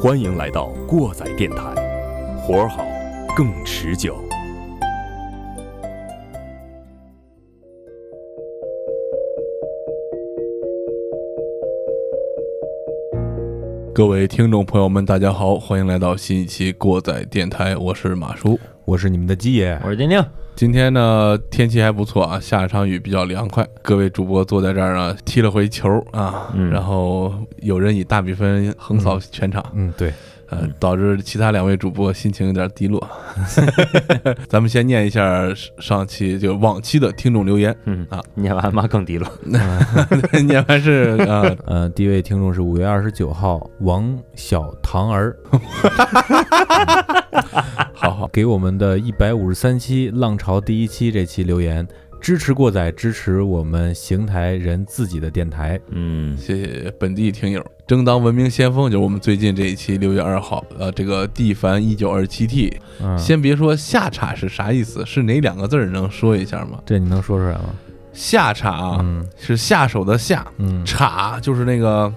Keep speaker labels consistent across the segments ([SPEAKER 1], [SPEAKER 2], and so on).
[SPEAKER 1] 欢迎来到过载电台，活儿好，更持久。
[SPEAKER 2] 各位听众朋友们，大家好，欢迎来到新一期过载电台，我是马叔。
[SPEAKER 3] 我是你们的鸡爷，
[SPEAKER 4] 我是丁丁。
[SPEAKER 2] 今天呢，天气还不错啊，下一场雨，比较凉快。各位主播坐在这儿呢，踢了回球啊，
[SPEAKER 4] 嗯
[SPEAKER 2] 然后有人以大比分横扫全场，
[SPEAKER 3] 嗯，对，
[SPEAKER 2] 呃，导致其他两位主播心情有点低落。咱们先念一下上期就往期的听众留言，
[SPEAKER 4] 嗯
[SPEAKER 2] 啊，
[SPEAKER 4] 念完妈更低落。
[SPEAKER 2] 念完是啊，
[SPEAKER 3] 呃，第一位听众是五月二十九号王小唐儿，
[SPEAKER 2] 好好，
[SPEAKER 3] 给我们的一百五十三期浪潮第一期这期留言，支持过载，支持我们邢台人自己的电台。
[SPEAKER 4] 嗯，
[SPEAKER 2] 谢谢本地听友，争当文明先锋，就是我们最近这一期六月二号，呃，这个地凡一九二七 T，
[SPEAKER 3] 嗯，
[SPEAKER 2] 先别说下叉是啥意思，是哪两个字儿？能说一下吗？
[SPEAKER 3] 这你能说出来吗？
[SPEAKER 2] 下叉啊，
[SPEAKER 3] 嗯
[SPEAKER 2] 是下手的下，
[SPEAKER 3] 嗯，
[SPEAKER 2] 叉就是那个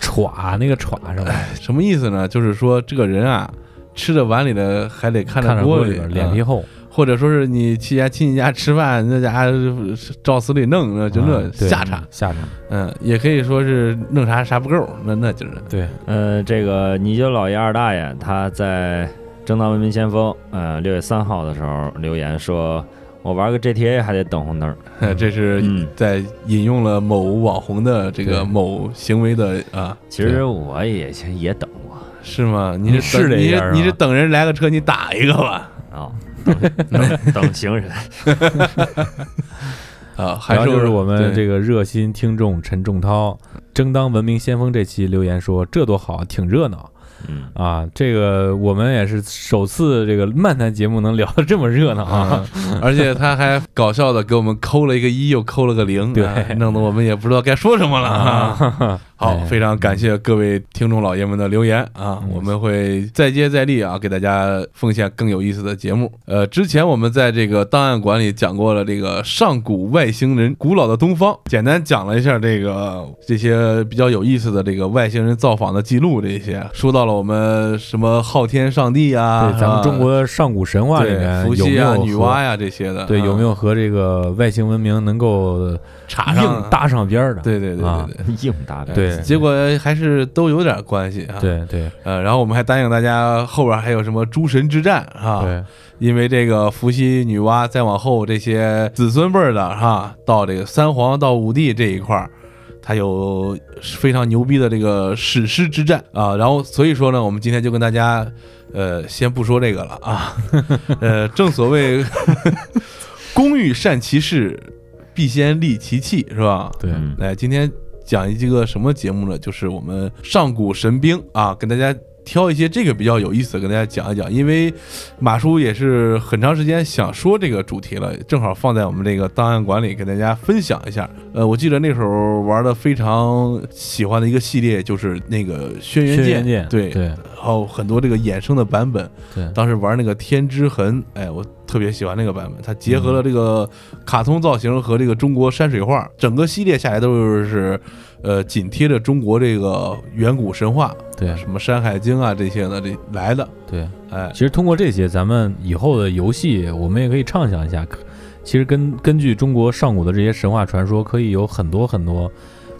[SPEAKER 3] 歘那个歘是吧？
[SPEAKER 2] 什么意思呢？就是说这个人啊，吃着碗里的还得看
[SPEAKER 3] 看着
[SPEAKER 2] 着锅里，
[SPEAKER 3] 锅里边脸皮
[SPEAKER 2] 啊
[SPEAKER 3] 厚，
[SPEAKER 2] 或者说是你去家亲戚家吃饭，那家伙照死里弄，那就那下场，
[SPEAKER 3] 下场，
[SPEAKER 2] 嗯，也可以说是弄啥啥不够，那那就是
[SPEAKER 3] 对，
[SPEAKER 4] 呃，这个你就老爷二大爷他在正当文明先锋，呃，六月三号的时候留言说，我玩个 GTA 还得等红灯儿。
[SPEAKER 2] 这是
[SPEAKER 4] 嗯
[SPEAKER 2] 在引用了某网红的这个某行为的啊，
[SPEAKER 4] 其实我也也等过
[SPEAKER 2] 是吗？你
[SPEAKER 3] 你
[SPEAKER 2] 是等你
[SPEAKER 3] 是
[SPEAKER 2] 你是等人来个车，你打一个吧？
[SPEAKER 4] 啊，等等等行人。
[SPEAKER 2] 啊，还
[SPEAKER 3] 然后就是我们这个热心听众陈仲涛，争当文明先锋这期留言说，这多好，挺热闹。
[SPEAKER 4] 嗯，
[SPEAKER 3] 啊，这个我们也是首次这个漫谈节目能聊得这么热闹啊！
[SPEAKER 2] 啊，而且他还搞笑的给我们抠了一个一，又抠了个零，
[SPEAKER 3] 对
[SPEAKER 2] 啊弄得我们也不知道该说什么了啊。好，
[SPEAKER 3] 哎
[SPEAKER 2] 非常感谢各位听众老爷们的留言啊，
[SPEAKER 3] 嗯
[SPEAKER 2] 我们会再接再厉啊，给大家奉献更有意思的节目。呃，之前我们在这个档案馆里讲过了这个上古外星人、古老的东方，简单讲了一下这个这些比较有意思的这个外星人造访的记录，这些说到了我们什么昊天上帝啊，
[SPEAKER 3] 对，咱们中国的上古神话里面
[SPEAKER 2] 伏羲啊、
[SPEAKER 3] 有没有和
[SPEAKER 2] 女娲呀这些的，
[SPEAKER 3] 对，有没
[SPEAKER 2] 有
[SPEAKER 3] 有和这个外星文明能够
[SPEAKER 2] 插上
[SPEAKER 3] 硬搭上边儿的？
[SPEAKER 2] 对对对
[SPEAKER 3] 啊
[SPEAKER 2] 对对。
[SPEAKER 4] 硬搭的。
[SPEAKER 3] 对
[SPEAKER 2] 结果还是都有点关系啊。，
[SPEAKER 3] 对对
[SPEAKER 2] 呃，然后我们还答应大家后边还有什么诸神之战啊，
[SPEAKER 3] 对，
[SPEAKER 2] 因为这个伏羲、女娲再往后这些子孙辈儿的哈，到这个三皇到五帝这一块儿，它有非常牛逼的这个史诗之战啊。然后所以说呢，我们今天就跟大家呃先不说这个了啊，呃，正所谓 工欲善其事，必先利其器，是吧？
[SPEAKER 3] 对
[SPEAKER 4] 嗯
[SPEAKER 2] 哎，今天讲一个什么节目呢？就是我们上古神兵啊，跟大家挑一些这个比较有意思的跟大家讲一讲。因为马叔也是很长时间想说这个主题了，正好放在我们这个档案馆里给大家分享一下。呃，我记得那时候玩的非常喜欢的一个系列就是那个轩辕剑，
[SPEAKER 3] 轩辕剑，
[SPEAKER 2] 对，
[SPEAKER 3] 对
[SPEAKER 2] 然后很多这个衍生的版本。
[SPEAKER 3] 对
[SPEAKER 2] 当时玩那个天之痕，哎，我特别喜欢那个版本，它结合了这个卡通造型和这个中国山水画，整个系列下来都是呃紧贴着中国这个远古神话，
[SPEAKER 3] 对
[SPEAKER 2] 什么《山海经》啊这些的这来的，
[SPEAKER 3] 对。
[SPEAKER 2] 哎，
[SPEAKER 3] 其实通过这些，咱们以后的游戏，我们也可以畅想一下。可其实根根据中国上古的这些神话传说，可以有很多很多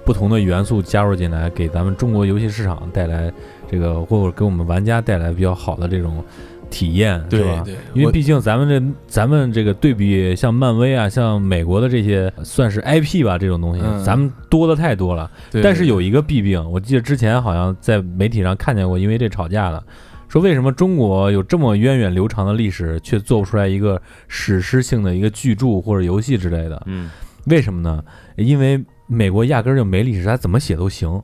[SPEAKER 3] 不同的元素加入进来，给咱们中国游戏市场带来这个，或者给我们玩家带来比较好的这种体验，
[SPEAKER 2] 对
[SPEAKER 3] 是吧？
[SPEAKER 2] 对，
[SPEAKER 3] 因为毕竟咱们这咱们这个对比像漫威啊，像美国的这些算是 IP 吧，这种东西，
[SPEAKER 2] 嗯
[SPEAKER 3] 咱们多的太多了。但是有一个弊病，我记得之前好像在媒体上看见过，因为这吵架了，说为什么中国有这么源远流长的历史，却做不出来一个史诗性的一个巨著或者游戏之类的？
[SPEAKER 4] 嗯，
[SPEAKER 3] 为什么呢？因为美国压根儿就没历史，它怎么写都行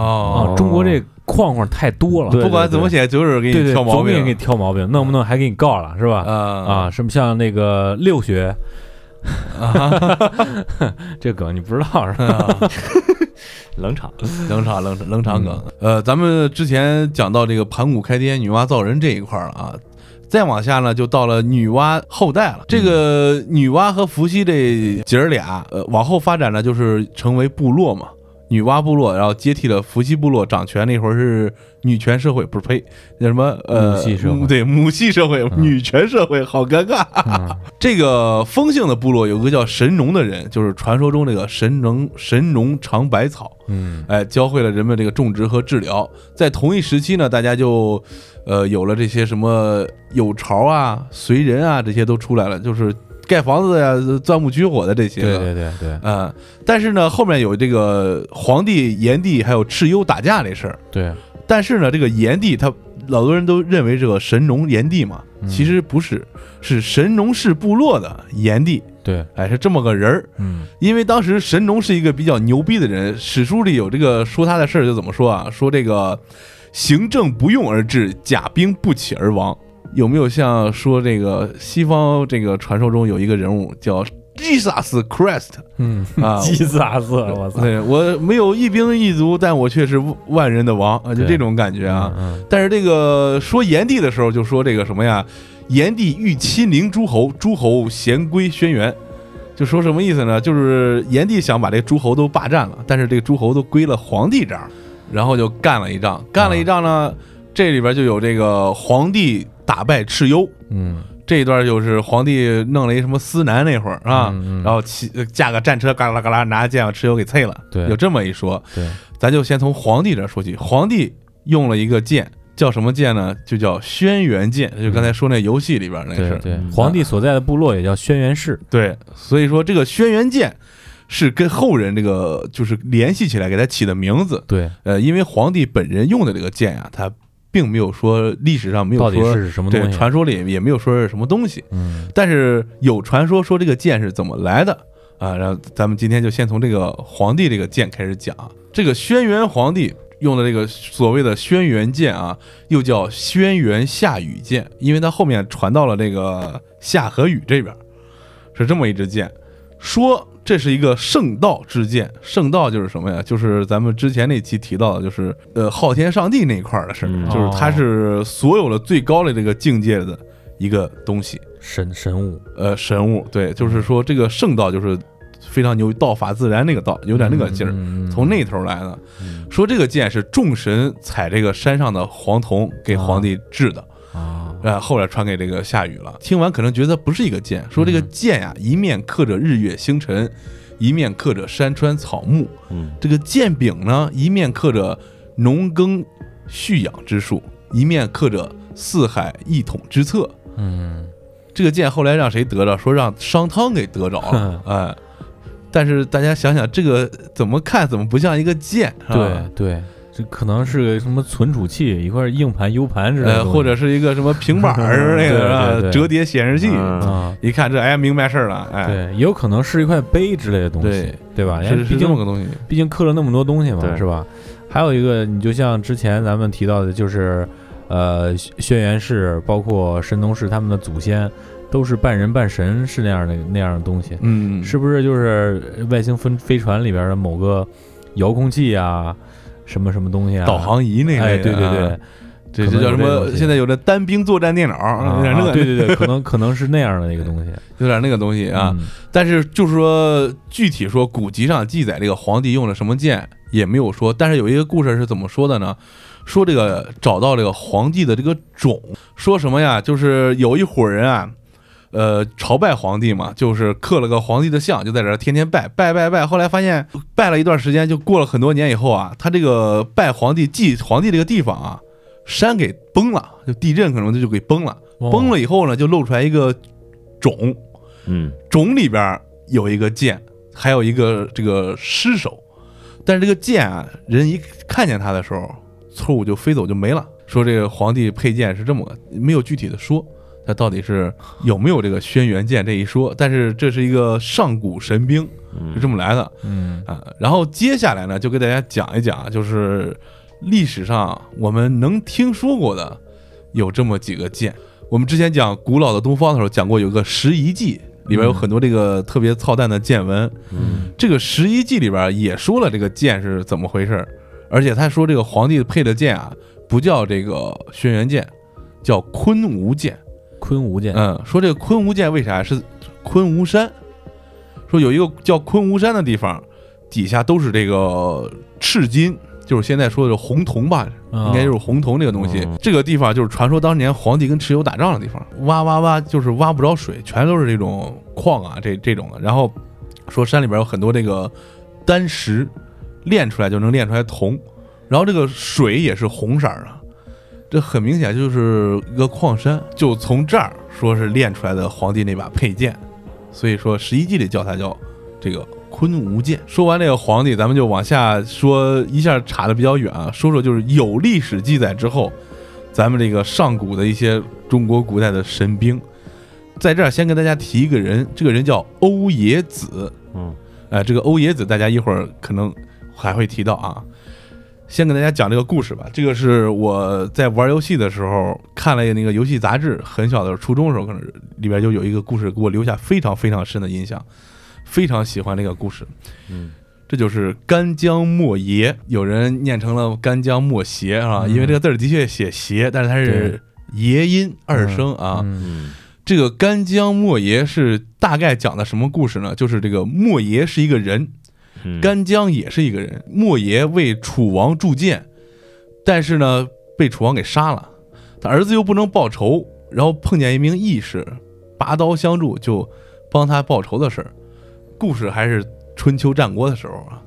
[SPEAKER 2] 哦
[SPEAKER 3] 啊。中国这框框太多了，
[SPEAKER 4] 对
[SPEAKER 2] 不管怎么写，就是给你挑毛病，
[SPEAKER 3] 总给你挑毛病，弄不弄还给你告了，是吧？
[SPEAKER 2] 啊
[SPEAKER 3] 啊，什么像那个六学，
[SPEAKER 2] 啊
[SPEAKER 3] 这梗你不知道是吧？
[SPEAKER 2] 啊！
[SPEAKER 4] 冷场，
[SPEAKER 2] 冷场冷场冷场梗。呃，咱们之前讲到这个盘古开天、女娲造人这一块儿了啊，再往下呢，就到了女娲后代了。这个女娲和伏羲这姐儿俩，呃，往后发展呢，就是成为部落嘛。女娲部落，然后接替了伏羲部落掌权，那会儿是女权社会，不是呸，那什么呃，
[SPEAKER 3] 母系社会
[SPEAKER 2] 嗯对母系社会，女权社会，好尴尬。
[SPEAKER 3] 嗯
[SPEAKER 2] 这个丰姓的部落有个叫神农的人，就是传说中这个神农神农尝百草，
[SPEAKER 3] 嗯
[SPEAKER 2] 哎，教会了人们这个种植和治疗。在同一时期呢，大家就呃有了这些什么有巢啊、随人啊，这些都出来了，就是盖房子呀、钻木取火的这些个。
[SPEAKER 3] 对对对对
[SPEAKER 2] 嗯，但是呢，后面有这个皇帝、炎帝还有蚩尤打架这事儿。
[SPEAKER 3] 对，
[SPEAKER 2] 但是呢，这个炎帝他老多人都认为这个神农炎帝嘛，
[SPEAKER 3] 嗯
[SPEAKER 2] 其实不是，是神农氏部落的炎帝，
[SPEAKER 3] 对，
[SPEAKER 2] 哎，是这么个人儿。
[SPEAKER 3] 嗯
[SPEAKER 2] 因为当时神农是一个比较牛逼的人，史书里有这个说他的事儿，就怎么说啊？说这个行政不用而治，甲兵不起而亡。有没有像说这个西方这个传说中有一个人物叫 Jesus Christ
[SPEAKER 3] 嗯，
[SPEAKER 2] 啊？
[SPEAKER 3] Jesus，，我操，
[SPEAKER 2] 对我没有一兵一卒，但我却是万人的王啊，就这种感觉啊。
[SPEAKER 3] 嗯，
[SPEAKER 2] 但是这个说炎帝的时候，就说这个什么呀？炎帝欲亲临诸侯，诸侯咸归轩辕。就说什么意思呢？就是炎帝想把这诸侯都霸占了，但是这个诸侯都归了皇帝这儿，然后就干了一仗。干了一仗呢，这里边就有这个皇帝打败蚩尤，
[SPEAKER 3] 嗯
[SPEAKER 2] 这一段就是皇帝弄了一什么司南那会儿啊，
[SPEAKER 3] 嗯嗯
[SPEAKER 2] 然后骑驾个战车，嘎啦嘎啦拿着剑把蚩尤给啐了。
[SPEAKER 3] 对
[SPEAKER 2] 有这么一说。
[SPEAKER 3] 对，
[SPEAKER 2] 咱就先从皇帝这说起。皇帝用了一个剑，叫什么剑呢？就叫轩辕剑，就刚才说那游戏里边那是。
[SPEAKER 3] 对对，皇帝所在的部落也叫轩辕氏，
[SPEAKER 2] 对，所以说这个轩辕剑是跟后人这个就是联系起来给他起的名字。
[SPEAKER 3] 对，
[SPEAKER 2] 呃，因为皇帝本人用的这个剑啊，他并没有说历史上没有说
[SPEAKER 3] 是什么东西？
[SPEAKER 2] 对传说里也没有说是什么东西，
[SPEAKER 3] 嗯
[SPEAKER 2] 但是有传说说这个剑是怎么来的啊？然后咱们今天就先从这个皇帝这个剑开始讲。这个轩辕皇帝用的这个所谓的轩辕剑啊，又叫轩辕夏禹剑，因为它后面传到了这个夏和禹这边，是这么一支剑，说这是一个圣道之剑。圣道就是什么呀？就是咱们之前那期提到的，就是呃昊天上帝那一块儿的事儿，
[SPEAKER 4] 嗯
[SPEAKER 2] 就是它是所有的最高的这个境界的一个东西。
[SPEAKER 3] 神神物，
[SPEAKER 2] 呃神物，对，就是说这个圣道就是非常牛，道法自然那个道，有点那个劲儿，
[SPEAKER 3] 嗯
[SPEAKER 2] 从那头来的。
[SPEAKER 3] 嗯
[SPEAKER 2] 说这个剑是众神采这个山上的黄铜给皇帝制的，
[SPEAKER 3] 啊，
[SPEAKER 2] 呃，后来传给这个夏禹了。听完可能觉得不是一个剑，说这个
[SPEAKER 3] 嗯
[SPEAKER 2] 剑呀，一面刻着日月星辰，一面刻着山川草木，
[SPEAKER 4] 嗯
[SPEAKER 2] 这个剑柄呢，一面刻着农耕蓄养之术，一面刻着四海一统之策。
[SPEAKER 3] 嗯
[SPEAKER 2] 这个剑后来让谁得着？说让商汤给得着了，哎。但是大家想想，这个怎么看怎么不像一个剑，
[SPEAKER 3] 对对，这可能是个什么存储器，一块硬盘、U 盘之类的
[SPEAKER 2] 呃，或者是一个什么平板儿那
[SPEAKER 3] 对
[SPEAKER 2] 个啊
[SPEAKER 3] 对对
[SPEAKER 2] 折叠显示器，
[SPEAKER 4] 嗯
[SPEAKER 3] 啊，
[SPEAKER 2] 一看这哎明白事儿了，哎，
[SPEAKER 3] 对，也有可能是一块碑之类的东西
[SPEAKER 2] 对，
[SPEAKER 3] 对吧？毕竟
[SPEAKER 2] 这么个东西，
[SPEAKER 3] 毕竟刻了那么多东西嘛，是吧？还有一个，你就像之前咱们提到的，就是呃，轩辕氏，包括神农氏他们的祖先，都是半人半神，是那样的那样的东西，
[SPEAKER 2] 嗯，
[SPEAKER 3] 是不是？就是外星飞飞船里边的某个遥控器啊，什么什么东西啊？
[SPEAKER 2] 导航仪那
[SPEAKER 3] 哎，
[SPEAKER 2] 对
[SPEAKER 3] 对对
[SPEAKER 2] 啊
[SPEAKER 3] 对，
[SPEAKER 2] 这这叫什么？现在有的单兵作战电脑，
[SPEAKER 3] 啊
[SPEAKER 2] 有点那个，
[SPEAKER 3] 对对对，可能 可能是那样的一个东西
[SPEAKER 2] 有点那个东西啊。
[SPEAKER 3] 嗯
[SPEAKER 2] 但是就是说，具体说古籍上记载这个皇帝用了什么剑也没有说。但是有一个故事是怎么说的呢？说这个找到这个皇帝的这个冢，说什么呀？就是有一伙人啊，呃，朝拜皇帝嘛，就是刻了个皇帝的像，就在这儿天天拜拜拜拜。后来发现拜了一段时间，就过了很多年以后啊，他这个拜皇帝祭皇帝这个地方啊，山给崩了，就地震可能就给崩了。
[SPEAKER 3] 哦
[SPEAKER 2] 崩了以后呢，就露出来一个冢，
[SPEAKER 4] 嗯
[SPEAKER 2] 冢里边有一个剑，还有一个这个尸首，但是这个剑啊，人一看见它的时候，错误就飞走就没了。说这个皇帝佩剑是这么个，没有具体的说，他到底是有没有这个轩辕剑这一说，但是这是一个上古神兵，是这么来的
[SPEAKER 3] 嗯
[SPEAKER 2] 啊。然后接下来呢，就给大家讲一讲，就是历史上我们能听说过的有这么几个剑。我们之前讲古老的东方的时候讲过，有个十一记，里边有很多这个特别操蛋的见闻。
[SPEAKER 4] 嗯
[SPEAKER 2] 这个十一记里边也说了这个剑是怎么回事，而且他说这个皇帝配的剑啊，不叫这个轩辕剑，叫昆吾剑。
[SPEAKER 3] 昆吾剑，
[SPEAKER 2] 嗯，说这个昆吾剑为啥是昆吾山？说有一个叫昆吾山的地方，底下都是这个赤金，就是现在说的红铜吧，
[SPEAKER 3] 哦
[SPEAKER 2] 应该就是红铜这个东西。
[SPEAKER 4] 嗯
[SPEAKER 2] 这个地方就是传说当年皇帝跟蚩尤打仗的地方，挖挖挖就是挖不着水，全都是这种矿啊，这这种的。然后说山里边有很多这个丹石，炼出来就能炼出来铜，然后这个水也是红色儿的。这很明显就是一个矿山，就从这儿说是炼出来的皇帝那把佩剑，所以说十一记里叫它叫这个昆吾剑。说完这个皇帝，咱们就往下说，一下查的比较远啊，说说就是有历史记载之后，咱们这个上古的一些中国古代的神兵，在这儿先跟大家提一个人，这个人叫欧冶子，
[SPEAKER 4] 嗯
[SPEAKER 2] 哎，这个欧冶子大家一会儿可能还会提到啊。先给大家讲这个故事吧。这个是我在玩游戏的时候看了那个游戏杂志，很小的时候，初中的时候，可能里边就有一个故事给我留下非常非常深的印象，非常喜欢这个故事。
[SPEAKER 4] 嗯
[SPEAKER 2] 这就是干将莫邪，有人念成了干将莫邪啊，
[SPEAKER 3] 嗯
[SPEAKER 2] 因为这个字儿的确写邪，但是它是谐音二声啊。这个干将莫邪是大概讲的什么故事呢？就是这个莫邪是一个人，
[SPEAKER 4] 嗯
[SPEAKER 2] 干将也是一个人，莫邪为楚王铸剑，但是呢被楚王给杀了，他儿子又不能报仇，然后碰见一名义士，拔刀相助，就帮他报仇的事儿。故事还是春秋战国的时候啊，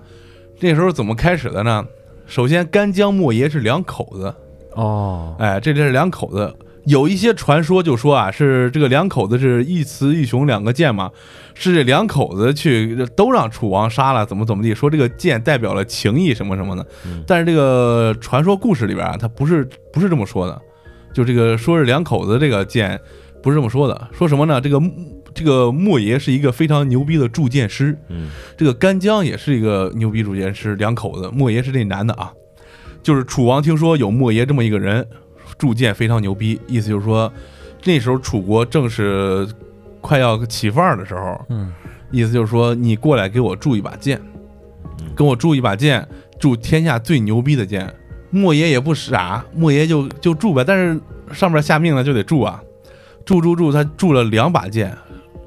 [SPEAKER 2] 那时候怎么开始的呢？首先，干将莫邪是两口子，
[SPEAKER 3] 哦，
[SPEAKER 2] 哎，这里是两口子。有一些传说就说啊，是这个两口子是一雌一雄两个剑嘛，是这两口子去都让楚王杀了，怎么怎么地，说这个剑代表了情义什么什么的
[SPEAKER 4] 嗯。
[SPEAKER 2] 但是这个传说故事里边啊，它不是不是这么说的，就这个说是两口子这个剑不是这么说的，说什么呢？这个这个莫邪是一个非常牛逼的铸剑师，
[SPEAKER 4] 嗯
[SPEAKER 2] 这个干将也是一个牛逼铸剑师，两口子，莫邪是这男的啊。就是楚王听说有莫邪这么一个人，铸剑非常牛逼，意思就是说，那时候楚国正是快要起范儿的时候，
[SPEAKER 3] 嗯。
[SPEAKER 2] 意思就是说你过来给我铸一把剑，跟我铸一把剑，铸天下最牛逼的剑。莫邪也不傻，莫邪就就铸呗，但是上面下命了就得铸啊，铸铸铸，他铸了两把剑，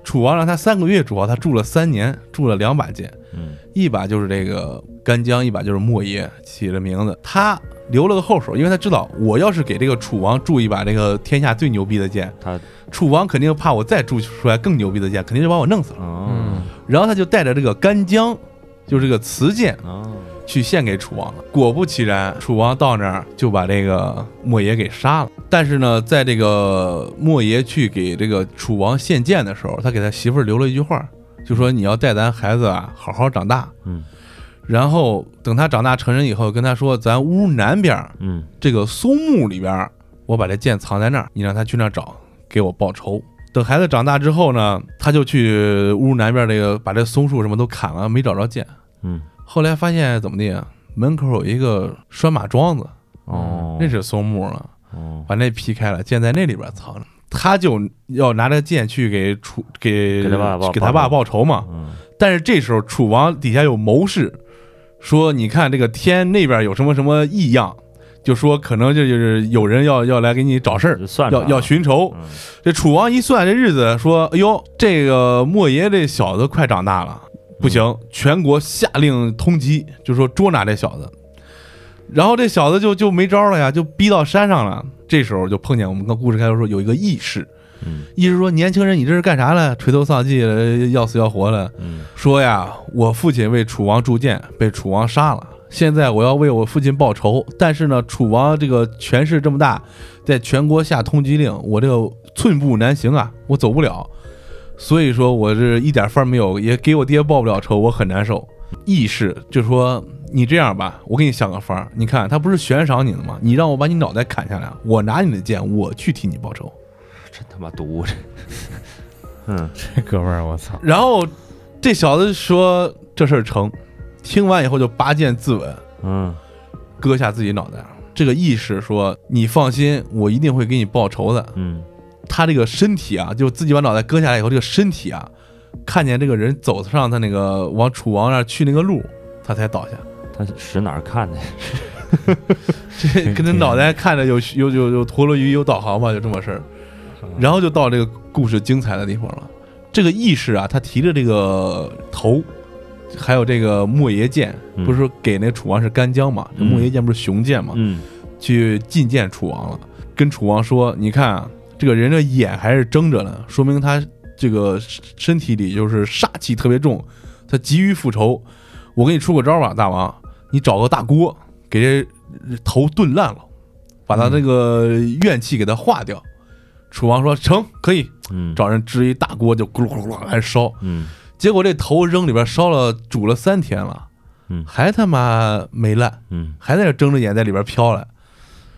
[SPEAKER 2] 楚王让他三个月铸好，他铸了三年，铸了两把剑。
[SPEAKER 4] 嗯
[SPEAKER 2] 一把就是这个干将，一把就是莫邪起了名字。他留了个后手，因为他知道我要是给这个楚王铸一把这个天下最牛逼的剑，
[SPEAKER 4] 他
[SPEAKER 2] 楚王肯定怕我再铸出来更牛逼的剑，肯定就把我弄死了。然后他就带着这个干将，就是这个雌剑，
[SPEAKER 4] 哦
[SPEAKER 2] 去献给楚王了。果不其然，楚王到那儿就把这个莫邪给杀了。但是呢，在这个莫邪去给这个楚王献剑的时候，他给他媳妇儿留了一句话，就说你要带咱孩子啊好好长大。
[SPEAKER 4] 嗯
[SPEAKER 2] 然后等他长大成人以后，跟他说，咱屋南边这个松木里边儿，我把这剑藏在那儿，你让他去那儿找，给我报仇。等孩子长大之后呢，他就去屋南边这个把这松树什么都砍了，没找着剑。
[SPEAKER 4] 嗯
[SPEAKER 2] 后来发现怎么地啊？门口有一个拴马桩子，
[SPEAKER 4] 哦，
[SPEAKER 2] 那是松木了，
[SPEAKER 4] 哦
[SPEAKER 2] 把那劈开了，剑在那里边藏着。他就要拿着剑去给楚给
[SPEAKER 4] 给他爸报
[SPEAKER 2] 给他爸报仇嘛。
[SPEAKER 4] 嗯
[SPEAKER 2] 但是这时候楚王底下有谋士，说你看这个天那边有什么什么异样，就说可能这就是有人要要来给你找事儿，要要寻仇。
[SPEAKER 4] 嗯
[SPEAKER 2] 这楚王一算这日子，说哎呦，这个莫邪这小子快长大了，不行，全国下令通缉，就说捉拿这小子。然后这小子就就没招了呀，就逼到山上了。这时候就碰见我们刚故事开头说有一个义士，
[SPEAKER 4] 嗯
[SPEAKER 2] 义士说：“年轻人，你这是干啥了？垂头丧气了，要死要活了。”
[SPEAKER 4] 嗯
[SPEAKER 2] 说呀，我父亲为楚王铸剑，被楚王杀了。现在我要为我父亲报仇，但是呢，楚王这个权势这么大，在全国下通缉令，我这个寸步难行啊，我走不了。所以说我是一点法儿没有，也给我爹报不了仇，我很难受。义士就说：“你这样吧，我给你想个法儿，你看他不是悬赏你了吗？你让我把你脑袋砍下来，我拿你的剑，我去替你报仇。”
[SPEAKER 4] 真他妈毒这，嗯
[SPEAKER 3] 这哥们儿，我操，
[SPEAKER 2] 然后这小子说这事儿成，听完以后就拔剑自刎，
[SPEAKER 4] 嗯
[SPEAKER 2] 割下自己脑袋。这个义士说：“你放心，我一定会给你报仇的。
[SPEAKER 4] 嗯”
[SPEAKER 2] 他这个身体啊，就自己把脑袋割下来以后，这个身体啊，看见这个人走上他那个往楚王那儿去那个路，他才倒下。
[SPEAKER 4] 他使哪儿看的？
[SPEAKER 2] 这跟他脑袋看着有有有有陀螺仪有导航吧，就这么事儿。然后就到这个故事精彩的地方了。这个义士啊，他提着这个头，还有这个莫邪剑，
[SPEAKER 4] 嗯
[SPEAKER 2] 不是说给那楚王是干将嘛？这
[SPEAKER 4] 嗯
[SPEAKER 2] 莫邪剑不是雄剑嘛？
[SPEAKER 4] 嗯
[SPEAKER 2] 去觐见楚王了，跟楚王说：“你看啊，这个人的眼还是睁着呢，说明他这个身体里就是煞气特别重，他急于复仇。我给你出个招吧，大王，你找个大锅，给这头炖烂了，把他那个怨气给他化掉。楚王说：“成，可以。”
[SPEAKER 4] 嗯，
[SPEAKER 2] 找人支一大锅，就咕噜咕噜咕噜开始烧。
[SPEAKER 4] 嗯
[SPEAKER 2] 结果这头扔里边烧了，煮了三天了，
[SPEAKER 4] 嗯
[SPEAKER 2] 还他妈没烂。
[SPEAKER 4] 嗯
[SPEAKER 2] 还在那睁着眼在里边飘来。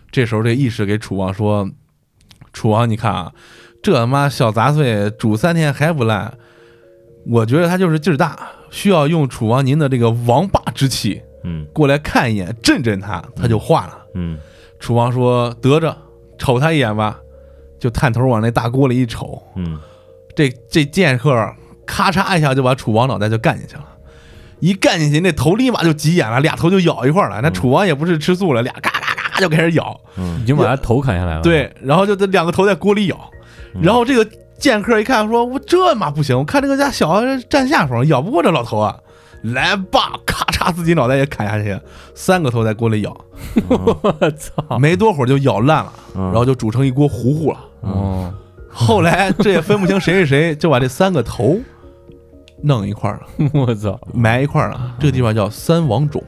[SPEAKER 2] 这时候这义士给楚王说：“楚王，你看啊，这他妈小杂碎煮三天还不烂，我觉得他就是劲儿大，需要用楚王您的这个王霸之气
[SPEAKER 4] 嗯
[SPEAKER 2] 过来看一眼，震震他，他就化了。
[SPEAKER 4] 嗯
[SPEAKER 2] 楚王说：“得着，瞅他一眼吧。”就探头往那大锅里一瞅，
[SPEAKER 4] 嗯
[SPEAKER 2] 这这剑客咔嚓一下就把楚王脑袋就干进去了，一干进去，那头立马就急眼了，俩头就咬一块儿了。那楚王也不是吃素了，俩嘎嘎嘎就开始咬，
[SPEAKER 4] 嗯
[SPEAKER 3] 已经把他头砍下来了。，
[SPEAKER 2] 对，然后就这两个头在锅里咬，
[SPEAKER 4] 嗯
[SPEAKER 2] 然后这个剑客一看说：“我这嘛不行，我看这个家小子占下风，咬不过这老头啊。”来吧，咔嚓，自己脑袋也砍下去，三个头在锅里咬，
[SPEAKER 3] 我操！
[SPEAKER 2] 没多会儿就咬烂了，
[SPEAKER 4] 嗯
[SPEAKER 2] 然后就煮成一锅糊糊了。
[SPEAKER 3] 哦，
[SPEAKER 2] 后来这也分不清谁是谁，就把这三个头弄一块儿了。
[SPEAKER 3] 我操！
[SPEAKER 2] 埋一块儿了。这个地方叫三王冢，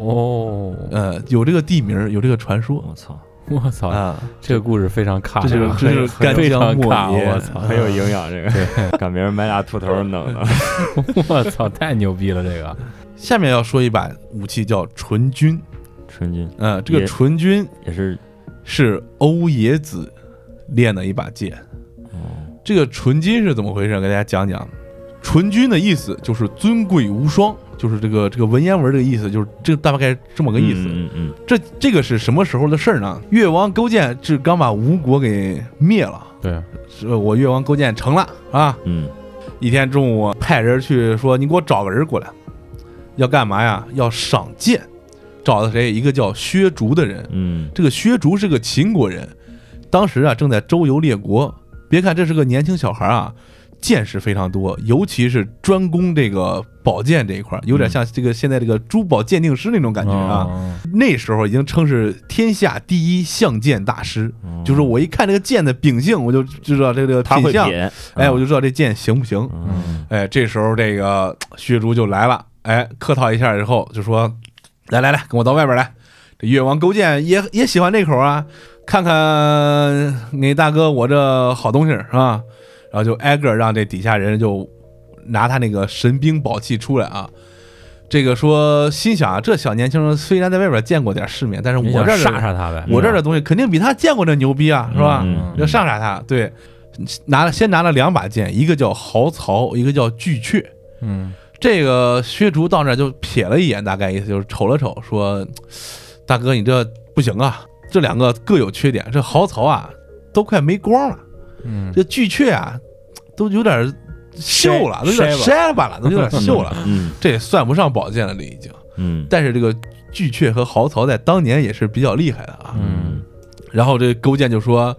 [SPEAKER 3] 哦，
[SPEAKER 2] 呃，有这个地名，有这个传说
[SPEAKER 4] 我操，
[SPEAKER 3] 我操！
[SPEAKER 2] 啊。
[SPEAKER 3] 这个故事非常卡，
[SPEAKER 2] 这就是这就是干
[SPEAKER 3] 非
[SPEAKER 2] 将莫邪
[SPEAKER 3] 我操！
[SPEAKER 4] 很有营养，这个赶明儿买俩兔头弄的。
[SPEAKER 3] 我操，太牛逼了！这个
[SPEAKER 2] 下面要说一把武器叫纯君，
[SPEAKER 4] 纯君
[SPEAKER 2] 嗯，这个纯君
[SPEAKER 4] 也是，
[SPEAKER 2] 是欧冶子练的一把剑。
[SPEAKER 4] 哦
[SPEAKER 2] 这个纯金是怎么回事？给大家讲讲。纯君的意思就是尊贵无双，就是这个这个文言文这个意思，就是这大概这么个意思。
[SPEAKER 4] 嗯嗯
[SPEAKER 2] 这这个是什么时候的事儿呢？越王勾践是刚把吴国给灭了，
[SPEAKER 3] 对，
[SPEAKER 2] 是我越王勾践成了啊。
[SPEAKER 4] 嗯
[SPEAKER 2] 一天中午派人去说：“你给我找个人过来，要干嘛呀？要赏剑。找的谁？一个叫薛竹的人。
[SPEAKER 4] 嗯
[SPEAKER 2] 这个薛竹是个秦国人，当时啊正在周游列国。别看这是个年轻小孩啊，见识非常多，尤其是专攻这个宝剑这一块儿，有点像这个现在这个珠宝鉴定师那种感觉啊。
[SPEAKER 3] 哦
[SPEAKER 2] 那时候已经称是天下第一相剑大师，
[SPEAKER 4] 嗯，
[SPEAKER 2] 就是我一看这个剑的秉性，我就知道这个
[SPEAKER 4] 他
[SPEAKER 2] 品相，哎，我就知道这剑行不行。
[SPEAKER 4] 嗯
[SPEAKER 2] 哎，这时候这个薛竹就来了，哎，客套一下以后就说：“来来来，跟我到外边来。”这越王勾践也也喜欢这口啊，看看你大哥我这好东西是吧？然后就挨个让这底下人就拿他那个神兵宝器出来啊。这个说心想啊，这小年轻人虽然在外边见过点世面，但是我这儿的
[SPEAKER 3] 杀杀他呗？
[SPEAKER 2] 我这儿的东西肯定比他见过的牛逼啊，是吧？
[SPEAKER 4] 嗯
[SPEAKER 2] 要上杀他，对，拿了先拿了两把剑，一个叫豪曹，一个叫巨阙。
[SPEAKER 3] 嗯
[SPEAKER 2] 这个薛竹到那儿就瞥了一眼，大概意思就是瞅了瞅，说：“大哥，你这不行啊，这两个各有缺点。这豪曹啊，都快没光了；
[SPEAKER 3] 嗯，
[SPEAKER 2] 这巨阙啊，都有点锈了，都有点
[SPEAKER 4] 筛
[SPEAKER 2] 筛巴了，都有点锈了。
[SPEAKER 4] 嗯
[SPEAKER 2] 这也算不上宝剑了，这已经。
[SPEAKER 4] 嗯
[SPEAKER 2] 但是这个巨阙和豪曹在当年也是比较厉害的啊。
[SPEAKER 3] 嗯
[SPEAKER 2] 然后这勾践就说：“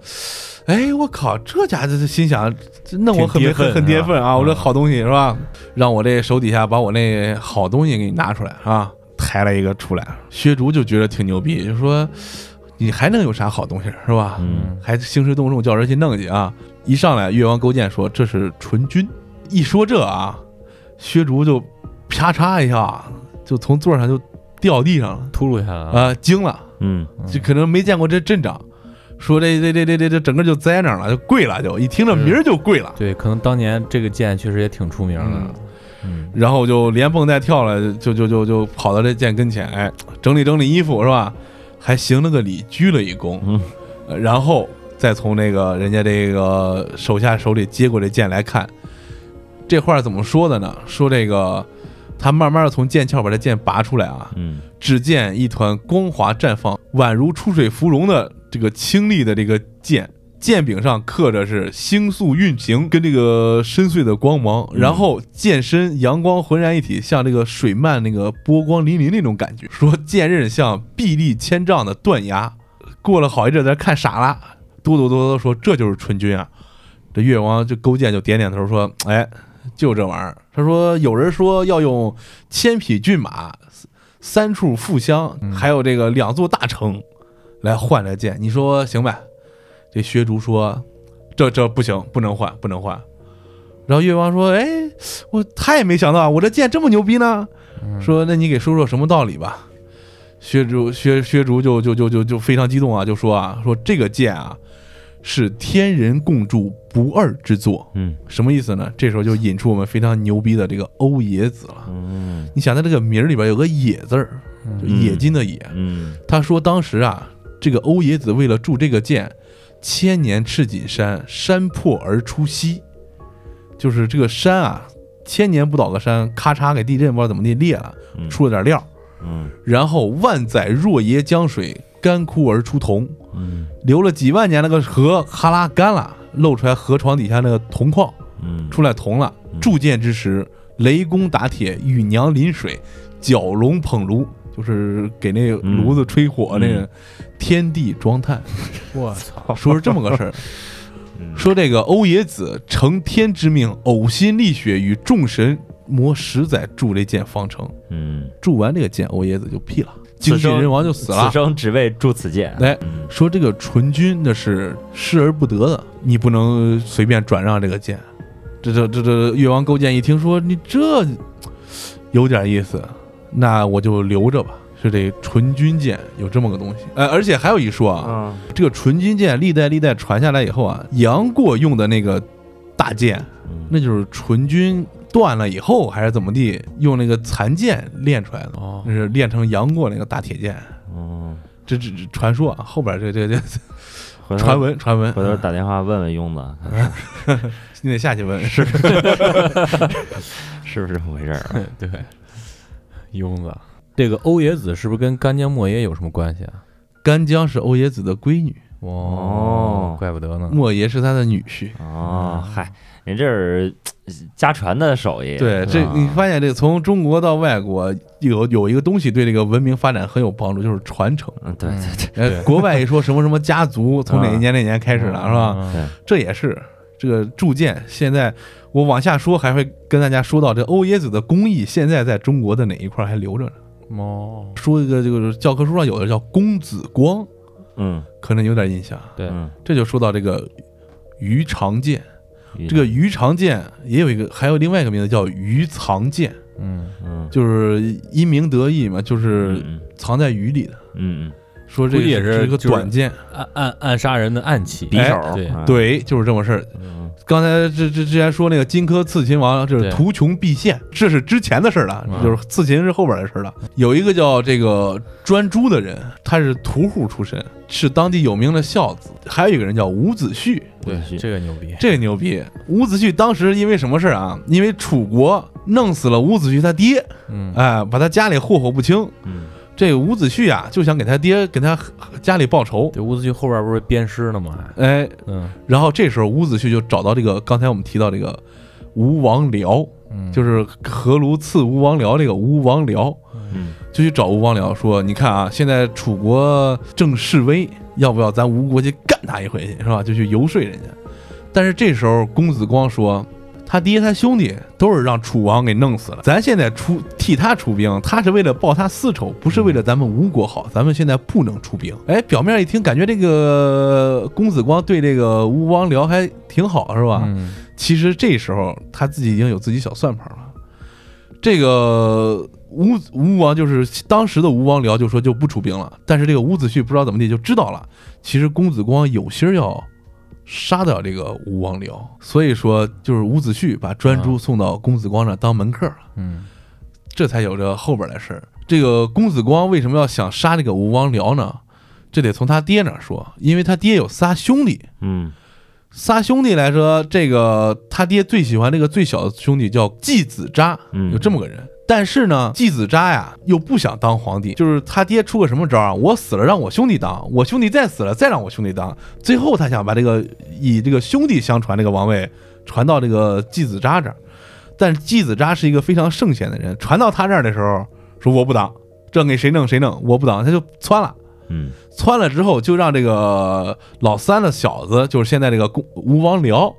[SPEAKER 2] 哎，我靠，这家伙这心想，那我很很很跌份啊！我这
[SPEAKER 3] 嗯
[SPEAKER 2] 好东西是吧？让我这手底下把我那好东西给你拿出来啊！抬了一个出来，薛竹就觉得挺牛逼，就说你还能有啥好东西是吧？
[SPEAKER 4] 嗯
[SPEAKER 2] 还兴师动众叫人去弄去啊！一上来，越王勾践说这是纯君，一说这啊，薛竹就啪嚓一下就从座上就掉地上了
[SPEAKER 3] 秃噜下来了。
[SPEAKER 2] 啊，惊了。”
[SPEAKER 4] 嗯
[SPEAKER 2] 就可能没见过这阵仗，说这这这这这这整个就栽那儿了，就跪了，就一听这名儿就跪了，
[SPEAKER 3] 对，可能当年这个剑确实也挺出名的
[SPEAKER 2] 嗯。
[SPEAKER 3] 嗯
[SPEAKER 2] 然后就连蹦带跳了，就就就就跑到这剑跟前，哎，整理整理衣服是吧？还行了个礼，鞠了一躬，
[SPEAKER 4] 嗯。
[SPEAKER 2] 呃然后再从那个人家这个手下手里接过这剑来看，这话怎么说的呢？说这个他慢慢的从剑鞘把这剑拔出来啊，
[SPEAKER 4] 嗯。
[SPEAKER 2] 只见一团光华绽放，宛如出水芙蓉的这个清丽的这个剑，剑柄上刻着是星宿运行跟这个深邃的光芒，
[SPEAKER 4] 嗯
[SPEAKER 2] 然后剑身阳光浑然一体，像这个水漫那个波光粼粼那种感觉。说剑刃像壁立千丈的断崖。过了好一阵，咱看傻了，哆哆哆哆说这就是纯军啊。这越王就勾践就点点头说：“哎，就这玩意儿。”他说：“有人说要用千匹骏马、三处富乡，
[SPEAKER 3] 嗯
[SPEAKER 2] 还有这个两座大城来换这剑，你说行呗？”这薛竹说：“这这不行，不能换，不能换。”然后越王说：“哎，我他也没想到我这剑这么牛逼呢。说那你给说说什么道理吧。”薛竹薛薛竹就就就就就非常激动啊，就说啊说这个剑啊是天人共铸不二之作，
[SPEAKER 4] 嗯
[SPEAKER 2] 什么意思呢？这时候就引出我们非常牛逼的这个欧冶子了。
[SPEAKER 4] 嗯
[SPEAKER 2] 你想，他这个名儿里边有个“冶”字儿，就冶金的“冶”。
[SPEAKER 4] 嗯
[SPEAKER 2] 他说当时啊，这个欧冶子为了铸这个剑，千年赤锦山，山破而出溪，就是这个山啊，千年不倒的山，咔嚓给地震不知道怎么地裂了，
[SPEAKER 4] 嗯。
[SPEAKER 2] 出了点料，
[SPEAKER 4] 嗯。
[SPEAKER 2] 然后万载若耶江水，干枯而出铜，
[SPEAKER 4] 嗯。
[SPEAKER 2] 流了几万年那个河，哈拉干了，露出来河床底下那个铜矿。
[SPEAKER 4] 嗯。
[SPEAKER 2] 出来铜了。
[SPEAKER 4] 嗯。
[SPEAKER 2] 铸剑之时，雷公打铁，雨娘淋水，蛟龙捧炉，就是给那个炉子吹火那个，天地装炭。
[SPEAKER 3] 我操，
[SPEAKER 2] 说是这么个事儿，
[SPEAKER 4] 嗯
[SPEAKER 2] 说这个欧冶子承天之命，呕心沥血，与众神磨十载铸这剑方成。
[SPEAKER 4] 嗯，
[SPEAKER 2] 铸完这个剑，欧冶子就毙了，精
[SPEAKER 4] 此生
[SPEAKER 2] 尽人亡就死了
[SPEAKER 4] 此。生只为铸此剑。
[SPEAKER 2] 哎，
[SPEAKER 4] 嗯
[SPEAKER 2] 说这个纯君那是失而不得的，你不能随便转让这个剑。这这这这越王勾践一听说你这有点意思，那我就留着吧。是这纯君剑有这么个东西，呃，而且还有一说啊，
[SPEAKER 4] 啊
[SPEAKER 2] 这个纯君剑历代历代传下来以后啊，杨过用的那个大剑，
[SPEAKER 4] 嗯
[SPEAKER 2] 那就是纯军断了以后还是怎么地，用那个残剑练出来的，
[SPEAKER 3] 哦
[SPEAKER 2] 那是练成杨过那个大铁剑。
[SPEAKER 4] 哦，
[SPEAKER 2] 这这这传说啊，后边这这这传闻传闻，
[SPEAKER 4] 回头打电话问问庸子
[SPEAKER 2] 你得下去问。是
[SPEAKER 4] 是不是这么回事儿啊？
[SPEAKER 3] 对，庸子，这个欧冶子是不是跟干将莫邪有什么关系啊？
[SPEAKER 2] 干将是欧冶子的闺女，
[SPEAKER 4] 哦
[SPEAKER 3] 怪不得呢。
[SPEAKER 2] 莫邪是他的女婿。
[SPEAKER 4] 哦，嗨，人这是家传的手艺。
[SPEAKER 2] 对，这
[SPEAKER 3] 啊
[SPEAKER 2] 你发现这个从中国到外国有有一个东西对这个文明发展很有帮助，就是传承。
[SPEAKER 4] 嗯，对对对，
[SPEAKER 2] 呃，国外一说什么什么家族从哪一年哪年开始的，是吧？这也是这个铸剑。现在我往下说，还会跟大家说到这欧冶子的工艺，现在在中国的哪一块还留着呢？
[SPEAKER 3] 哦，
[SPEAKER 2] 说一个这个教科书上有的叫公子光，
[SPEAKER 4] 嗯。
[SPEAKER 2] 可能有点印象。
[SPEAKER 3] 对，
[SPEAKER 4] 嗯，
[SPEAKER 2] 这就说到这个鱼肠剑，
[SPEAKER 4] 嗯
[SPEAKER 2] 这个鱼肠剑也有一个，还有另外一个名字叫鱼藏剑，
[SPEAKER 3] 嗯。
[SPEAKER 4] 嗯。
[SPEAKER 2] 就是因名得意嘛，就是
[SPEAKER 4] 嗯
[SPEAKER 2] 藏在鱼里的。
[SPEAKER 4] 嗯嗯
[SPEAKER 2] 说这个
[SPEAKER 3] 也是
[SPEAKER 2] 是一个短剑，
[SPEAKER 3] 暗暗暗杀人的暗器，
[SPEAKER 2] 哎
[SPEAKER 4] 匕首
[SPEAKER 3] 对
[SPEAKER 2] 就是这么事儿。
[SPEAKER 4] 嗯
[SPEAKER 2] 刚才这这之前说那个荆轲刺秦王，就是图穷匕现，这是之前的事儿了，
[SPEAKER 3] 嗯
[SPEAKER 2] 就是刺秦是后边的事儿了。有一个叫这个专诸的人，他是屠户出身，是当地有名的孝子。还有一个人叫伍子胥，
[SPEAKER 3] 对，这个牛逼，
[SPEAKER 2] 这个牛逼。伍子胥当时因为什么事儿啊？因为楚国弄死了伍子胥他爹，
[SPEAKER 3] 嗯
[SPEAKER 2] 哎，把他家里霍霍不清。
[SPEAKER 4] 嗯
[SPEAKER 2] 这个伍子胥啊，就想给他爹给他家里报仇。
[SPEAKER 3] 这伍子胥后边不是鞭尸了吗？还
[SPEAKER 2] 哎，
[SPEAKER 3] 嗯
[SPEAKER 2] 然后这时候伍子胥就找到这个刚才我们提到这个吴王僚，
[SPEAKER 3] 嗯，
[SPEAKER 2] 就是何卢刺吴王僚这个吴王僚，
[SPEAKER 4] 嗯
[SPEAKER 2] 就去找吴王僚说：“你看啊，现在楚国正示威，要不要咱吴国去干他一回去，是吧？”就去游说人家。但是这时候公子光说。他爹他兄弟都是让楚王给弄死了，咱现在出替他出兵，他是为了报他私仇，不是为了咱们吴国好。咱们现在不能出兵。哎，表面一听，感觉这个公子光对这个吴王僚还挺好，是吧？
[SPEAKER 3] 嗯
[SPEAKER 2] 其实这时候他自己已经有自己小算盘了。这个吴吴王就是当时的吴王僚就说就不出兵了，但是这个伍子胥不知道怎么地就知道了，其实公子光有心儿要杀掉这个吴王僚，所以说就是伍子胥把专诸送到公子光那当门客了，
[SPEAKER 3] 嗯。
[SPEAKER 2] 这才有着后边的事儿。这个公子光为什么要想杀这个吴王僚呢？这得从他爹那说，因为他爹有仨兄弟，
[SPEAKER 4] 嗯。
[SPEAKER 2] 仨兄弟来说，这个他爹最喜欢这个最小的兄弟叫季子扎，
[SPEAKER 4] 嗯。
[SPEAKER 2] 有这么个人。但是呢，季子扎呀又不想当皇帝，就是他爹出个什么招啊？我死了让我兄弟当，我兄弟再死了再让我兄弟当，最后他想把这个以这个兄弟相传这个王位传到这个季子扎这儿。但是季子扎是一个非常圣贤的人，传到他这儿的时候说我不当，这给谁弄谁弄，我不当，他就窜了。
[SPEAKER 4] 嗯
[SPEAKER 2] 窜了之后，就让这个老三的小子，就是现在这个公吴王僚，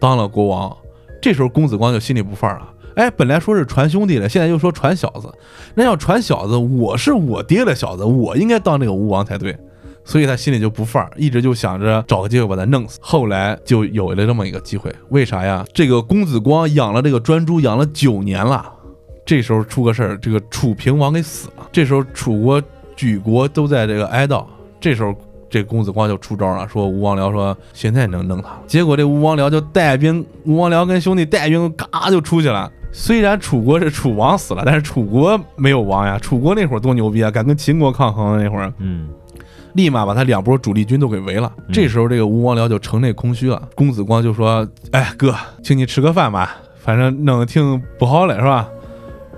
[SPEAKER 2] 当了国王。这时候公子光就心里不忿了。哎，本来说是传兄弟的，现在又说传小子。那要传小子，我是我爹的小子，我应该当这个吴王才对。所以他心里就不忿儿，一直就想着找个机会把他弄死。后来就有了这么一个机会，为啥呀？这个公子光养了这个专诸，养了九年了。这时候出个事儿，这个楚平王给死了。这时候楚国举国都在这个哀悼。这时候这公子光就出招了，说吴王僚说现在能弄他了。结果这吴王僚就带兵，吴王僚跟兄弟带兵，嘎就出去了。虽然楚国是楚王死了，但是楚国没有亡呀。楚国那会儿多牛逼啊，敢跟秦国抗衡那会儿，
[SPEAKER 4] 嗯
[SPEAKER 2] 立马把他两波主力军都给围了。
[SPEAKER 4] 嗯
[SPEAKER 2] 这时候这个吴王僚就城内空虚了。公子光就说：“哎哥，请你吃个饭吧，反正弄得挺不好嘞，是吧？”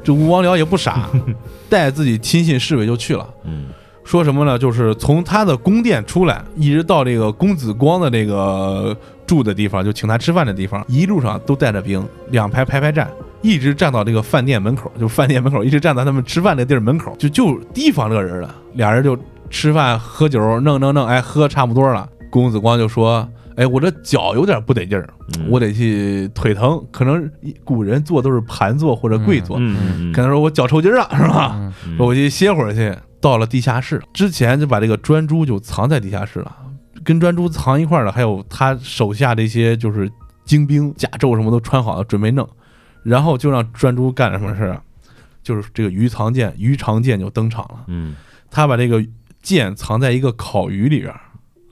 [SPEAKER 2] 这吴王僚也不傻，带自己亲信侍卫就去了。
[SPEAKER 4] 嗯
[SPEAKER 2] 说什么呢？就是从他的宫殿出来，一直到这个公子光的这个住的地方，就请他吃饭的地方，一路上都带着兵，两排排排站，一直站到这个饭店门口，就饭店门口一直站到他们吃饭那地儿门口，就就提防这个人了。俩人就吃饭喝酒，弄弄弄，哎，喝差不多了。公子光就说：“哎，我这脚有点不得劲儿，
[SPEAKER 4] 嗯
[SPEAKER 2] 我得去腿疼，可能古人坐都是盘坐或者跪坐，可能说我脚抽筋儿了，是吧？”说我去歇会儿去。到了地下室之前，就把这个专诸就藏在地下室了。跟专诸藏一块儿的，还有他手下这些就是精兵，甲胄什么都穿好了，准备弄。然后就让专诸干什么事儿啊？就是这个鱼藏剑，鱼长剑就登场了。
[SPEAKER 4] 嗯。
[SPEAKER 2] 他把这个剑藏在一个烤鱼里边儿，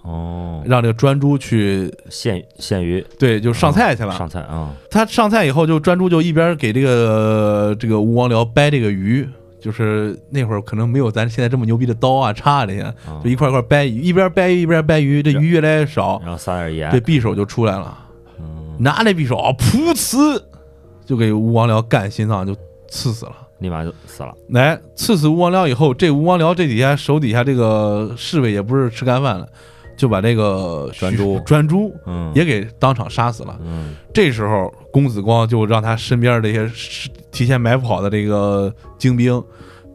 [SPEAKER 4] 哦，
[SPEAKER 2] 让这个专诸去
[SPEAKER 4] 献献鱼。
[SPEAKER 2] 对，就上菜去了。
[SPEAKER 4] 上菜啊，
[SPEAKER 2] 他上菜以后，就专诸就一边给这个这个吴王僚掰这个鱼，就是那会儿可能没有咱现在这么牛逼的刀啊、叉啊这些，
[SPEAKER 4] 啊。
[SPEAKER 2] 就一块一块掰鱼，一边掰鱼一边掰鱼，这鱼越来越少，
[SPEAKER 4] 然后撒点盐，
[SPEAKER 2] 这匕首就出来了，
[SPEAKER 4] 嗯，
[SPEAKER 2] 拿那匕首啊，噗呲，就给吴王僚干心脏，就刺死了。
[SPEAKER 4] 立马就死了。
[SPEAKER 2] 来刺死吴王僚以后，这吴王僚这底下手底下这个侍卫也不是吃干饭的，就把这个
[SPEAKER 4] 专诸
[SPEAKER 2] 专诸
[SPEAKER 4] 嗯，
[SPEAKER 2] 也给当场杀死了。
[SPEAKER 4] 嗯
[SPEAKER 2] 这时候，公子光就让他身边这些是提前埋伏好的这个精兵，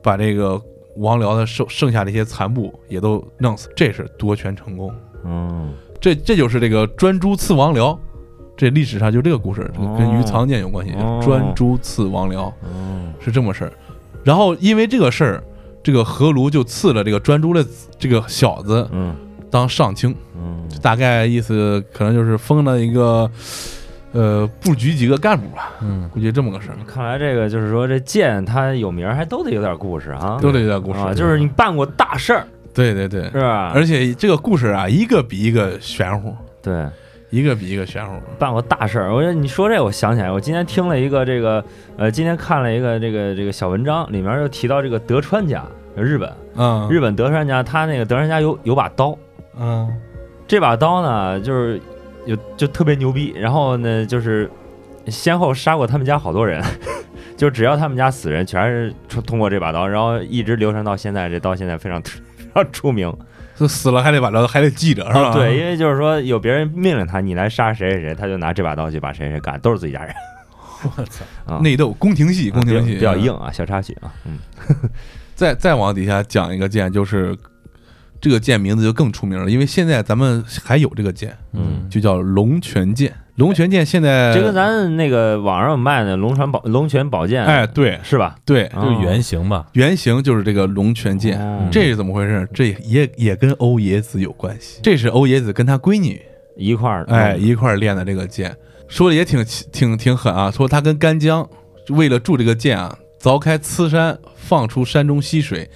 [SPEAKER 2] 把这个王僚的剩剩下这些残部也都弄死，这是夺权成功。
[SPEAKER 4] 嗯
[SPEAKER 2] 这这就是这个专诸刺王僚，这历史上就这个故事，跟
[SPEAKER 4] 哦
[SPEAKER 2] 于藏剑有关系。
[SPEAKER 4] 哦
[SPEAKER 2] 专诸刺王僚
[SPEAKER 4] 嗯
[SPEAKER 2] 是这么事儿。然后因为这个事儿，这个何卢就赐了这个专诸的这个小子
[SPEAKER 4] 嗯
[SPEAKER 2] 当上卿，
[SPEAKER 4] 嗯
[SPEAKER 2] 大概意思可能就是封了一个呃布局几个干部吧，
[SPEAKER 3] 嗯，
[SPEAKER 2] 估计这么个事儿。
[SPEAKER 4] 看来这个就是说，这剑它有名，还都得有点故事啊，
[SPEAKER 2] 都得有点故事，
[SPEAKER 4] 啊，就是你办过大事儿
[SPEAKER 2] 对对对
[SPEAKER 4] 是，吧？
[SPEAKER 2] 而且这个故事啊，一个比一个玄乎，
[SPEAKER 4] 对，
[SPEAKER 2] 一个比一个玄乎。
[SPEAKER 4] 办过大事儿。我觉得你说这，我想起来，我今天听了一个这个，呃，今天看了一个这个这个小文章，里面就提到这个德川家，日本
[SPEAKER 2] 嗯
[SPEAKER 4] 日本德川家，他那个德川家有有把刀，
[SPEAKER 2] 嗯
[SPEAKER 4] 这把刀呢，就是有就特别牛逼，然后呢，就是先后杀过他们家好多人，就只要他们家死人，全是通通过这把刀，然后一直流传到现在，这刀现在非常 非常出名。
[SPEAKER 2] 就死了还得把刀还得记着是吧？
[SPEAKER 4] 啊，对，因为就是说有别人命令他，你来杀谁谁谁，他就拿这把刀去把谁谁干，都是自己家人。
[SPEAKER 3] 我操，
[SPEAKER 4] 啊，
[SPEAKER 2] 内斗宫廷戏，宫廷戏
[SPEAKER 4] 比较硬。啊，小插曲啊，嗯
[SPEAKER 2] 再再往底下讲一个剑，就是这个剑名字就更出名了，因为现在咱们还有这个剑，
[SPEAKER 4] 嗯，
[SPEAKER 2] 就叫龙泉剑。龙泉剑现在
[SPEAKER 4] 就跟咱那个网上卖的龙泉宝龙泉宝剑，
[SPEAKER 2] 哎，对
[SPEAKER 4] 是吧？
[SPEAKER 2] 对，
[SPEAKER 4] 啊
[SPEAKER 3] 就是原型吧，
[SPEAKER 2] 原型就是这个龙泉剑。
[SPEAKER 4] 哦
[SPEAKER 2] 这是怎么回事？这也也跟欧冶子有关系。这是欧冶子跟他闺女
[SPEAKER 4] 一块儿，
[SPEAKER 2] 哎，
[SPEAKER 4] 嗯
[SPEAKER 2] 一块儿练的这个剑，说的也挺挺挺狠啊。说他跟干将为了铸这个剑啊，凿开呲山，放出山中溪水，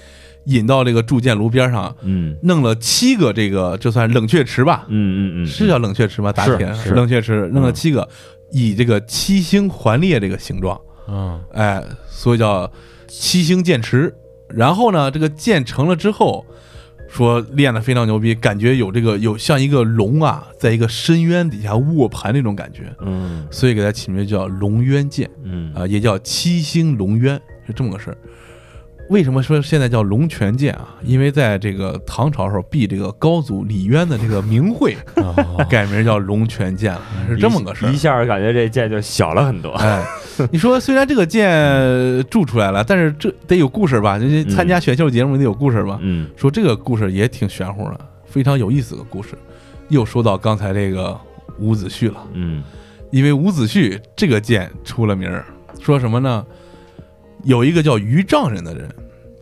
[SPEAKER 2] 引到这个铸剑炉边上，
[SPEAKER 4] 嗯。
[SPEAKER 2] 弄了七个这个，就算冷却池吧？
[SPEAKER 4] 嗯嗯嗯，
[SPEAKER 2] 是叫冷却池吗？打
[SPEAKER 4] 是
[SPEAKER 2] 铁？
[SPEAKER 4] 是
[SPEAKER 2] 冷却池，弄了
[SPEAKER 4] 嗯
[SPEAKER 2] 七个，以这个七星环列这个形状，
[SPEAKER 3] 嗯。
[SPEAKER 2] 哎，所以叫七星剑池。然后呢，这个剑成了之后，说练得非常牛逼，感觉有这个有像一个龙啊，在一个深渊底下卧盘那种感觉，
[SPEAKER 4] 嗯。
[SPEAKER 2] 所以给它起名叫龙渊剑
[SPEAKER 4] 嗯。
[SPEAKER 2] 啊、也叫七星龙渊，是这么个事儿。为什么说现在叫龙泉剑啊？因为在这个唐朝时候，避这个高祖李渊的这个名讳，
[SPEAKER 3] 哦
[SPEAKER 2] 改名叫龙泉剑了，是这么个事儿
[SPEAKER 4] 一。下感觉这剑就小了很多。
[SPEAKER 2] 哎，你说虽然这个剑铸出来了，但是这得有故事吧？这这参加选秀节目得有故事吧？
[SPEAKER 4] 嗯
[SPEAKER 2] 说这个故事也挺玄乎的，非常有意思的故事。又说到刚才这个伍子胥了，
[SPEAKER 4] 嗯
[SPEAKER 2] 因为伍子胥这个剑出了名儿，说什么呢？有一个叫于丈人的人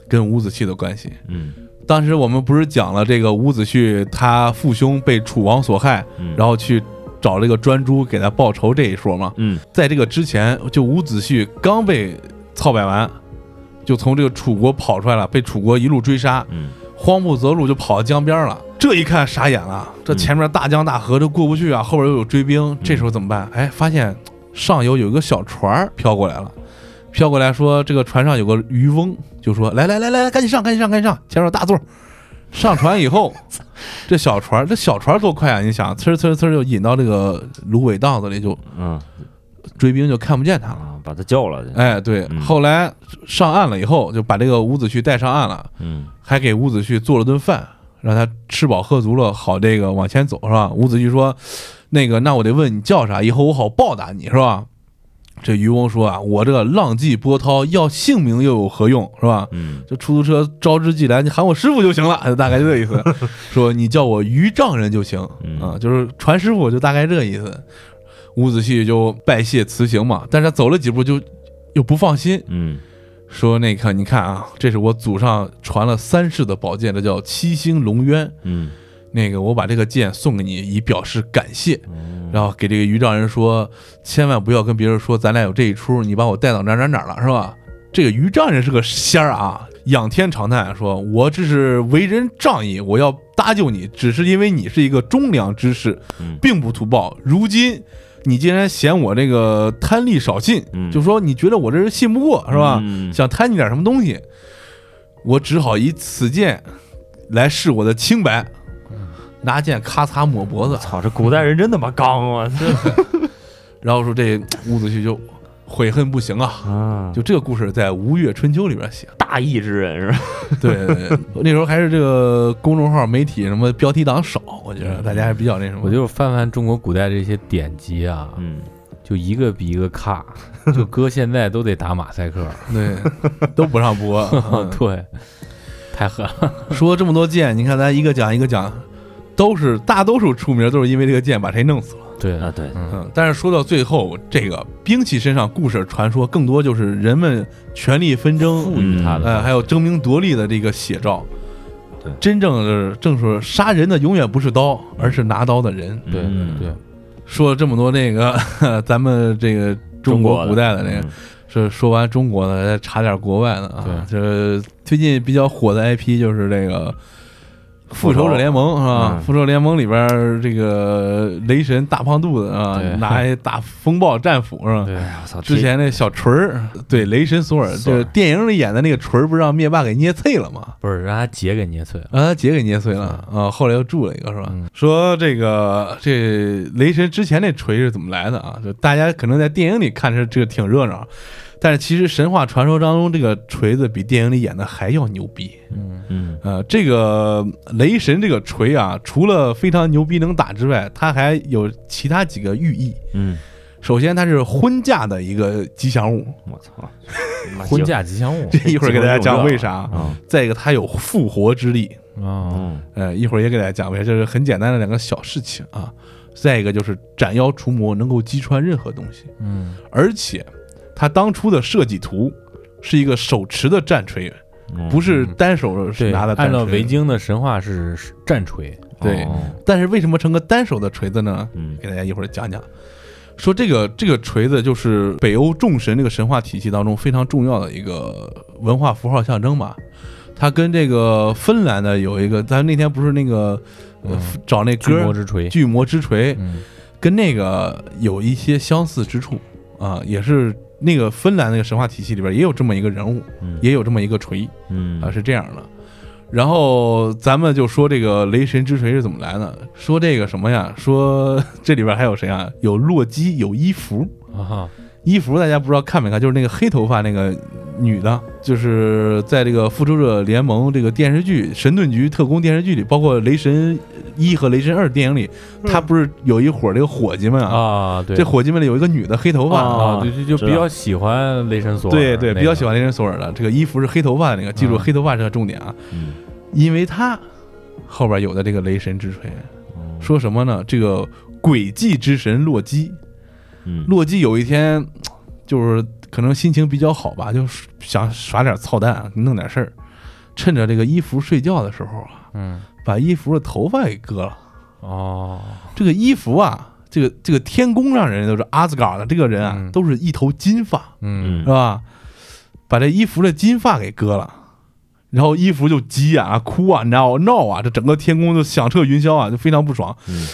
[SPEAKER 2] 跟伍子胥的关系。
[SPEAKER 4] 嗯
[SPEAKER 2] 当时我们不是讲了这个伍子胥他父兄被楚王所害，
[SPEAKER 4] 嗯，
[SPEAKER 2] 然后去找这个专诸给他报仇这一说吗？
[SPEAKER 4] 嗯
[SPEAKER 2] 在这个之前，就伍子胥刚被操摆完，就从这个楚国跑出来了，被楚国一路追杀，
[SPEAKER 4] 嗯
[SPEAKER 2] 慌不择路就跑到江边了。这一看傻眼了，这
[SPEAKER 4] 嗯
[SPEAKER 2] 前面大江大河这过不去啊，后边又有追兵，这时候怎么办？哎，发现上游有一个小船飘过来了，飘过来说这个船上有个渔翁，就说来来来来来，赶紧上，赶紧上，赶紧上，前面有大座。上船以后，这小船这小船多快啊！你想，呲儿呲儿呲儿就引到这个芦苇荡子里，就
[SPEAKER 4] 嗯
[SPEAKER 2] 追兵就看不见他了。
[SPEAKER 4] 啊，把他救了。
[SPEAKER 2] 哎，对，
[SPEAKER 4] 嗯
[SPEAKER 2] 后来上岸了以后，就把这个伍子胥带上岸了，
[SPEAKER 4] 嗯
[SPEAKER 2] 还给伍子胥做了顿饭，让他吃饱喝足了，好这个往前走，是吧？伍子胥说：“那个，那我得问你叫啥，以后我好报答你，是吧？”这渔翁说：“啊，我这个浪迹波涛，要性命又有何用，是吧？
[SPEAKER 4] 嗯
[SPEAKER 2] 这出租车招之即来，你喊我师傅就行了，大概就这意思。说你叫我渔丈人就行
[SPEAKER 4] 嗯
[SPEAKER 2] 啊，就是船师傅，就大概这意思。”伍子胥就拜谢辞行嘛，但是他走了几步就又不放心，
[SPEAKER 4] 嗯
[SPEAKER 2] 说那个你看啊，这是我祖上传了三世的宝剑，这叫七星龙渊。
[SPEAKER 4] 嗯
[SPEAKER 2] 那个我把这个剑送给你，以表示感谢。
[SPEAKER 4] 嗯
[SPEAKER 2] 然后给这个余丈人说，千万不要跟别人说咱俩有这一出，你把我带到哪哪哪了，是吧？这个余丈人是个仙儿啊，仰天长叹说：“我这是为人仗义，我要搭救你，只是因为你是一个忠良之士，
[SPEAKER 4] 嗯
[SPEAKER 2] 并不图报。如今你竟然嫌我这个贪利少信，
[SPEAKER 4] 嗯
[SPEAKER 2] 就说你觉得我这人信不过，是吧？
[SPEAKER 4] 嗯
[SPEAKER 2] 想贪你点什么东西，我只好以此剑来试我的清白。拿剑咔嚓抹脖子，
[SPEAKER 4] 操，这古代人真他妈刚啊！这
[SPEAKER 2] 然后说这伍子胥就悔恨不行啊。
[SPEAKER 4] 啊，
[SPEAKER 2] 就这个故事在《吴越春秋》里边写，
[SPEAKER 4] 大义之人是吧？
[SPEAKER 2] 对对对，那时候还是这个公众号媒体什么标题党少，我觉得大家还比较那什么。
[SPEAKER 3] 我就翻翻中国古代这些典籍啊，
[SPEAKER 4] 嗯
[SPEAKER 3] 就一个比一个卡，就搁现在都得打马赛克。
[SPEAKER 2] 对都不让播。嗯
[SPEAKER 3] 对，太狠了。
[SPEAKER 2] 说这么多剑，你看咱一个讲一个讲，都是大多数出名都是因为这个剑把谁弄死了。
[SPEAKER 3] 对
[SPEAKER 4] 啊对，
[SPEAKER 3] 嗯
[SPEAKER 2] 嗯，但是说到最后，这个兵器身上故事传说更多就是人们权力纷争，
[SPEAKER 3] 赋予它的
[SPEAKER 2] 呃，还有争名夺利的这个写照。
[SPEAKER 4] 对
[SPEAKER 2] 真正的正是杀人的永远不是刀，而是拿刀的人。
[SPEAKER 3] 对
[SPEAKER 4] 对
[SPEAKER 3] 对，
[SPEAKER 2] 说了这么多那个 咱们这个中国古代的那个，
[SPEAKER 4] 嗯
[SPEAKER 2] 是说完中国的，再查点国外的啊。就是最近比较火的 IP 就是这个。复仇者联盟是吧？
[SPEAKER 4] 嗯
[SPEAKER 2] 复仇者联盟里边儿这个雷神大胖肚子啊，拿一大风暴战斧是吧？
[SPEAKER 3] 对
[SPEAKER 4] 我操，
[SPEAKER 2] 之前那小锤儿，对雷神索尔，就是电影里演的那个锤儿，不是让灭霸给捏碎了吗？
[SPEAKER 3] 不是让他姐给捏碎了。
[SPEAKER 2] 让他姐给捏碎了啊！后来又铸了一个是吧？
[SPEAKER 3] 嗯
[SPEAKER 2] 说这个这雷神之前那锤是怎么来的啊？就大家可能在电影里看着这个挺热闹，但是其实神话传说当中，这个锤子比电影里演的还要牛逼。
[SPEAKER 3] 嗯。
[SPEAKER 4] 嗯
[SPEAKER 2] 呃，这个雷神这个锤啊，除了非常牛逼能打之外，它还有其他几个寓意。
[SPEAKER 4] 嗯，
[SPEAKER 2] 首先，它是婚嫁的一个吉祥物，
[SPEAKER 4] 我操，
[SPEAKER 3] 婚嫁吉祥物。
[SPEAKER 2] 这一会儿给大家讲为啥。
[SPEAKER 4] 啊，
[SPEAKER 2] 再一个，它有复活之力，
[SPEAKER 3] 啊，
[SPEAKER 4] 嗯
[SPEAKER 2] 呃，一会儿也给大家讲为啥，这是很简单的两个小事情啊。再一个就是斩妖除魔，能够击穿任何东西，
[SPEAKER 3] 嗯。
[SPEAKER 2] 而且它当初的设计图是一个手持的战锤，
[SPEAKER 4] 嗯
[SPEAKER 2] 不是单手
[SPEAKER 3] 是，
[SPEAKER 2] 拿的战锤。
[SPEAKER 3] 按照维京的神话是是战锤。
[SPEAKER 2] 对
[SPEAKER 4] 哦
[SPEAKER 2] 但是为什么成个单手的锤子呢？
[SPEAKER 4] 嗯
[SPEAKER 2] 给大家一会儿讲讲。说这个这个锤子就是北欧众神这个神话体系当中非常重要的一个文化符号象征吧。它跟这个芬兰的有一个，咱那天不是那个找那
[SPEAKER 3] 巨魔
[SPEAKER 2] 歌
[SPEAKER 3] 之锤。
[SPEAKER 2] 巨魔之锤，
[SPEAKER 3] 嗯
[SPEAKER 2] 跟那个有一些相似之处啊，也是那个芬兰那个神话体系里边也有这么一个人物，
[SPEAKER 4] 嗯
[SPEAKER 2] 也有这么一个锤
[SPEAKER 4] 嗯
[SPEAKER 2] 啊，是这样的。然后咱们就说这个雷神之锤是怎么来的？说这个什么呀？说这里边还有谁啊？有洛基，有伊芙。
[SPEAKER 3] 啊，
[SPEAKER 2] 伊芙大家不知道看没看？就是那个黑头发那个女的，就是在这个复仇者联盟这个电视剧《神盾局特工》电视剧里，包括雷神一和雷神二电影里，他不是有一伙这个伙计们啊？
[SPEAKER 3] 啊，对，
[SPEAKER 2] 这伙计们里有一个女的，黑头发。
[SPEAKER 3] 啊，对，就就比较喜欢雷神索尔，
[SPEAKER 2] 对对，比较喜欢雷神索尔的。这个衣服是黑头发的那个，记住
[SPEAKER 3] 嗯。
[SPEAKER 2] 黑头发是个重点啊，
[SPEAKER 4] 嗯，
[SPEAKER 2] 因为他后边有的这个雷神之锤，
[SPEAKER 4] 哦。
[SPEAKER 2] 说什么呢？这个诡计之神洛基，
[SPEAKER 4] 嗯，
[SPEAKER 2] 洛基有一天就是可能心情比较好吧，就想耍点操蛋，弄点事儿，趁着这个伊芙睡觉的时候啊，
[SPEAKER 3] 嗯，
[SPEAKER 2] 把伊芙的头发给割了。
[SPEAKER 3] 哦，
[SPEAKER 2] 这个伊芙啊，这个这个天宫上人都是阿兹嘎的这个人啊，
[SPEAKER 3] 嗯
[SPEAKER 2] 都是一头金发，
[SPEAKER 3] 嗯
[SPEAKER 2] 是吧？把这伊芙的金发给割了。然后伊芙就急眼啊，哭啊，闹闹啊，这整个天宫就响彻云霄啊，就非常不爽。
[SPEAKER 4] 嗯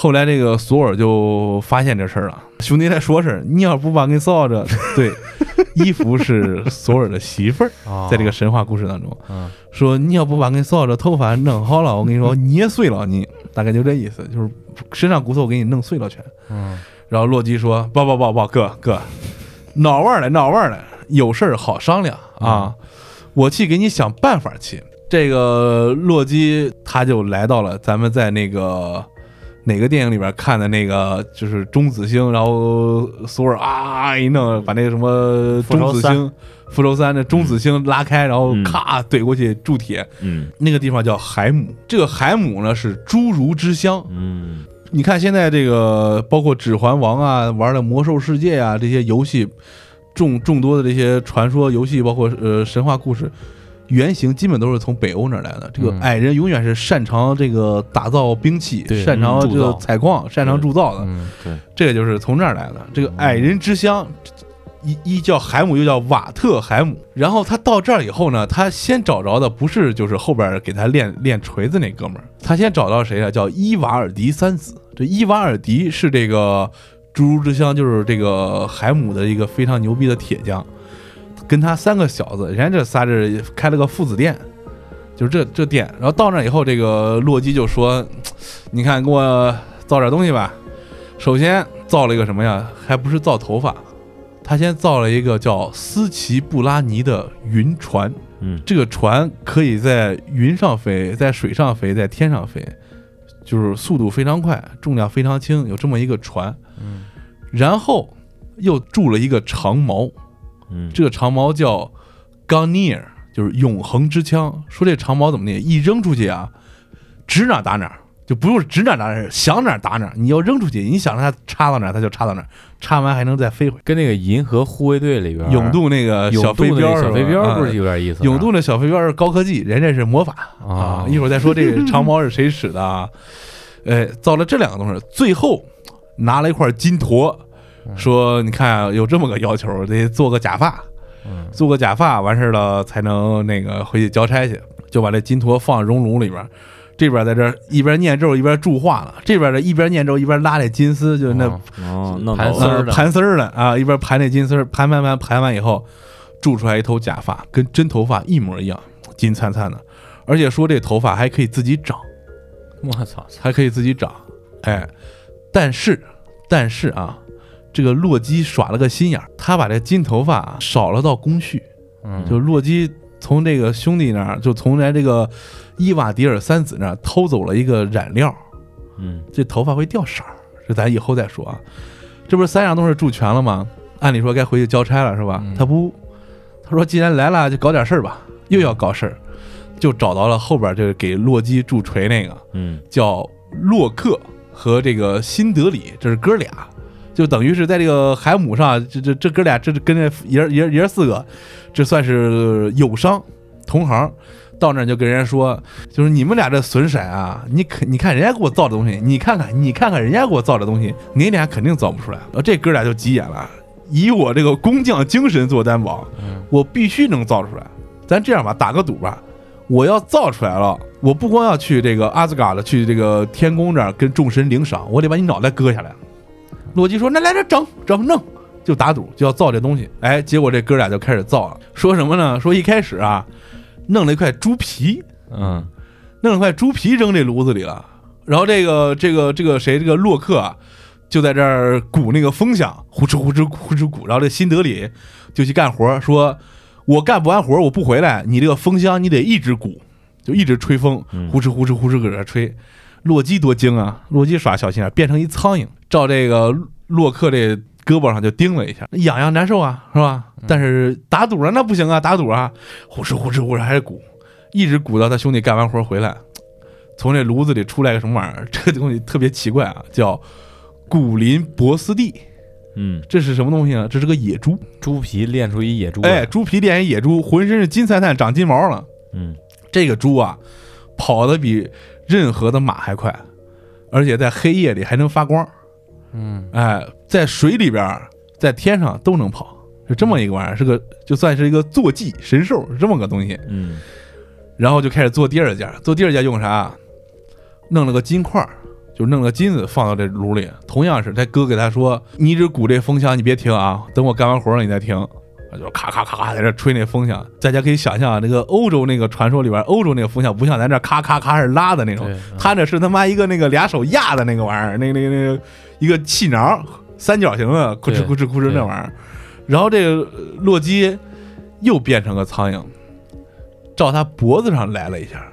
[SPEAKER 2] 后来这个索尔就发现这事儿了，兄弟在说事儿，你要不把给扫着，对，伊芙是索尔的媳妇儿，
[SPEAKER 3] 哦。
[SPEAKER 2] 在这个神话故事当中，
[SPEAKER 3] 嗯。
[SPEAKER 2] 说你要不把给扫着，头发弄好了，我跟你说捏碎了你，大概就这意思，就是身上骨头给你弄碎了全。
[SPEAKER 3] 嗯。
[SPEAKER 2] 然后洛基说：“不不不不，哥哥，闹腕儿来闹腕儿来，有事儿好商量啊，我去给你想办法去。”这个洛基他就来到了咱们在那个哪个电影里边看的那个，就是中子星，然后索尔啊一弄，把那个什么中子星、复仇三。的中子星拉开，然后
[SPEAKER 4] 嗯。
[SPEAKER 2] 咔怼过去铸铁，
[SPEAKER 4] 嗯。
[SPEAKER 2] 那个地方叫海姆。这个海姆呢是侏儒之乡，
[SPEAKER 4] 嗯。
[SPEAKER 2] 你看现在这个包括《指环王》啊，玩的《魔兽世界》啊这些游戏，众众多的这些传说游戏，包括呃神话故事，原型基本都是从北欧那儿来的。这个
[SPEAKER 3] 嗯
[SPEAKER 2] 矮人永远是擅长这个打造兵器，
[SPEAKER 3] 对
[SPEAKER 2] 擅长这个采矿，擅长铸造的。
[SPEAKER 3] 嗯
[SPEAKER 2] 这个就是从这儿来的。这个矮人之乡，一一叫海姆，又叫瓦特海姆。然后他到这儿以后呢，他先找着的不是就是后边给他练练锤子那哥们儿，他先找到谁啊？叫伊瓦尔迪三子。这伊瓦尔迪是这个侏儒之乡，就是这个海姆的一个非常牛逼的铁匠，跟他三个小子，人家这仨人开了个父子店。就是这这店，然后到那以后，这个洛基就说：“ 你看，给我造点东西吧。”首先造了一个什么呀？还不是造头发，他先造了一个叫斯奇布拉尼的云船。
[SPEAKER 4] 嗯
[SPEAKER 2] 这个船可以在云上飞，在水上飞，在天上飞，就是速度非常快，重量非常轻，有这么一个船。
[SPEAKER 3] 嗯
[SPEAKER 2] 然后又铸了一个长矛，
[SPEAKER 4] 嗯，
[SPEAKER 2] 这个长矛叫 Gunir，就是永恒之枪。说这长矛怎么念？一扔出去啊，指哪儿打哪儿，就不用指哪儿打哪儿，想哪儿打哪儿。你要扔出去，你想让它插到哪儿，它就插到哪儿，插完还能再飞回。
[SPEAKER 3] 跟那个银河护卫队里边
[SPEAKER 2] 永渡那个小飞镖
[SPEAKER 3] 小飞镖不是
[SPEAKER 2] 啊
[SPEAKER 3] 有点意思吗？
[SPEAKER 2] 永渡那小飞镖是高科技，人家是魔法
[SPEAKER 3] 啊
[SPEAKER 2] 一会儿再说这个长矛是谁使的啊？哎，造了这两个东西，最后拿了一块金箔，说你看啊有这么个要求，得做个假发，
[SPEAKER 3] 嗯。
[SPEAKER 2] 做个假发完事儿了才能那个回去交差去，就把这金箔放熔炉里边。这边在这儿一边念咒一边铸化了，这边的一边念咒一边拉那金丝，就那
[SPEAKER 3] 哦
[SPEAKER 4] 哦，弄头
[SPEAKER 2] 呃
[SPEAKER 3] 盘丝儿的。
[SPEAKER 2] 盘丝儿的啊，一边盘那金丝儿，盘盘盘盘完以后，铸出来一头假发，跟真头发一模一样，金灿灿的，而且说这头发还可以自己长，
[SPEAKER 3] 我操，
[SPEAKER 2] 还可以自己长，哎，但是但是啊，这个洛基耍了个心眼儿，他把这金头发啊少了道工序，
[SPEAKER 3] 嗯。
[SPEAKER 2] 就洛基从这个兄弟那儿，就从咱这个伊瓦迪尔三子那儿偷走了一个染料，
[SPEAKER 4] 嗯。
[SPEAKER 2] 这头发会掉色儿，这咱以后再说啊。这不是三样东西助全了吗？按理说该回去交差了是吧？
[SPEAKER 3] 嗯。
[SPEAKER 2] 他不，他说既然来了就搞点事儿吧，又要搞事儿，就找到了后边这个给洛基助锤那个
[SPEAKER 4] 嗯。
[SPEAKER 2] 叫洛克和这个辛德里，这是哥俩，就等于是在这个海姆上，这这这哥俩这是跟这爷爷爷四个，这算是友商同行。到那就跟人家说，就是你们俩这损色啊，你看你看人家给我造的东西，你看看你看看人家给我造的东西，你俩肯定造不出来。然后这哥俩就急眼了，以我这个工匠精神做担保，我必须能造出来。咱这样吧，打个赌吧，我要造出来了，我不光要去这个阿兹嘎的，去这个天宫这儿跟众神领赏，我得把你脑袋割下来。洛基说：“那来这整整弄，就打赌就要造这东西。”哎，结果这哥俩就开始造了，说什么呢？说一开始啊，弄了一块猪皮，
[SPEAKER 3] 嗯
[SPEAKER 2] 弄了块猪皮扔这炉子里了，然后这个这个这个谁这个洛克啊，就在这儿鼓那个风响，呼哧呼哧呼哧鼓，然后这辛德里就去干活，说我干不完活我不回来，你这个风箱你得一直鼓，就一直吹风，
[SPEAKER 4] 嗯
[SPEAKER 2] 呼哧呼哧呼哧搁这吹。洛基多精啊！洛基耍小心眼儿，变成一苍蝇，照这个洛克这胳膊上就叮了一下，痒痒难受啊，是吧？但是打赌啊，那不行啊，打赌啊，呼哧呼哧呼哧还是鼓，一直鼓到他兄弟干完活回来，从这炉子里出来个什么玩意儿？这个东西特别奇怪啊，叫古林博斯蒂，
[SPEAKER 4] 嗯
[SPEAKER 2] 这是什么东西呢？这是个野猪，
[SPEAKER 3] 猪皮炼出一野猪，
[SPEAKER 2] 哎，，猪皮炼一野猪，浑身是金灿灿，长金毛了。
[SPEAKER 4] 嗯
[SPEAKER 2] 这个猪啊，跑得比任何的马还快，而且在黑夜里还能发光。
[SPEAKER 3] 嗯，
[SPEAKER 2] 哎，在水里边，在天上都能跑，是这么一个玩意儿，是个就算是一个坐骑神兽，是这么个东西。
[SPEAKER 4] 嗯
[SPEAKER 2] 然后就开始做第二件，做第二件用啥？弄了个金块儿，就弄了个金子放到这炉里。同样是他哥给他说：“你只鼓这风箱，你别停啊，等我干完活了你再停。”就咔咔咔咔在这吹那风箱。大家可以想象，那个欧洲那个传说里边，欧洲那个风箱不像咱这咔咔咔是拉的那种，他那是他妈一个那个俩手压的那个玩意儿，那个那个那个一个气囊，三角形的，咕哧咕哧咕哧那玩意儿。然后这个呃洛基又变成个苍蝇，照他脖子上来了一下，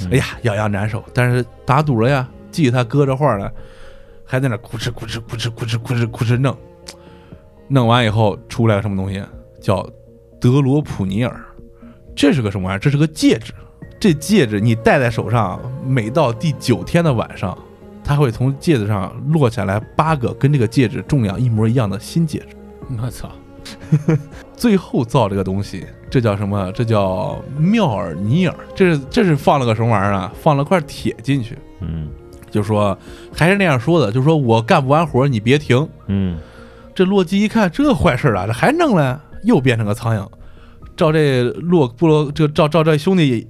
[SPEAKER 4] 嗯
[SPEAKER 2] 哎呀，痒痒难受。但是打赌了呀，记他哥这话了，还在那咕哧咕哧咕哧咕哧咕哧咕哧弄，弄完以后出来个什么东西，叫德罗普尼尔，这是个什么玩意儿？这是个戒指。这戒指你戴在手上，每到第九天的晚上，它会从戒指上落下来八个跟这个戒指重量一模一样的新戒指。
[SPEAKER 3] 我操，
[SPEAKER 2] 最后造这个东西，这叫什么？这叫妙尔尼尔。这是这是放了个什么玩意儿啊？放了块铁进去，
[SPEAKER 4] 嗯
[SPEAKER 2] 就说还是那样说的，就说我干不完活你别停。
[SPEAKER 4] 嗯
[SPEAKER 2] 这洛基一看这坏事啊，这还弄了，又变成个苍蝇，照这洛布洛这照照这兄弟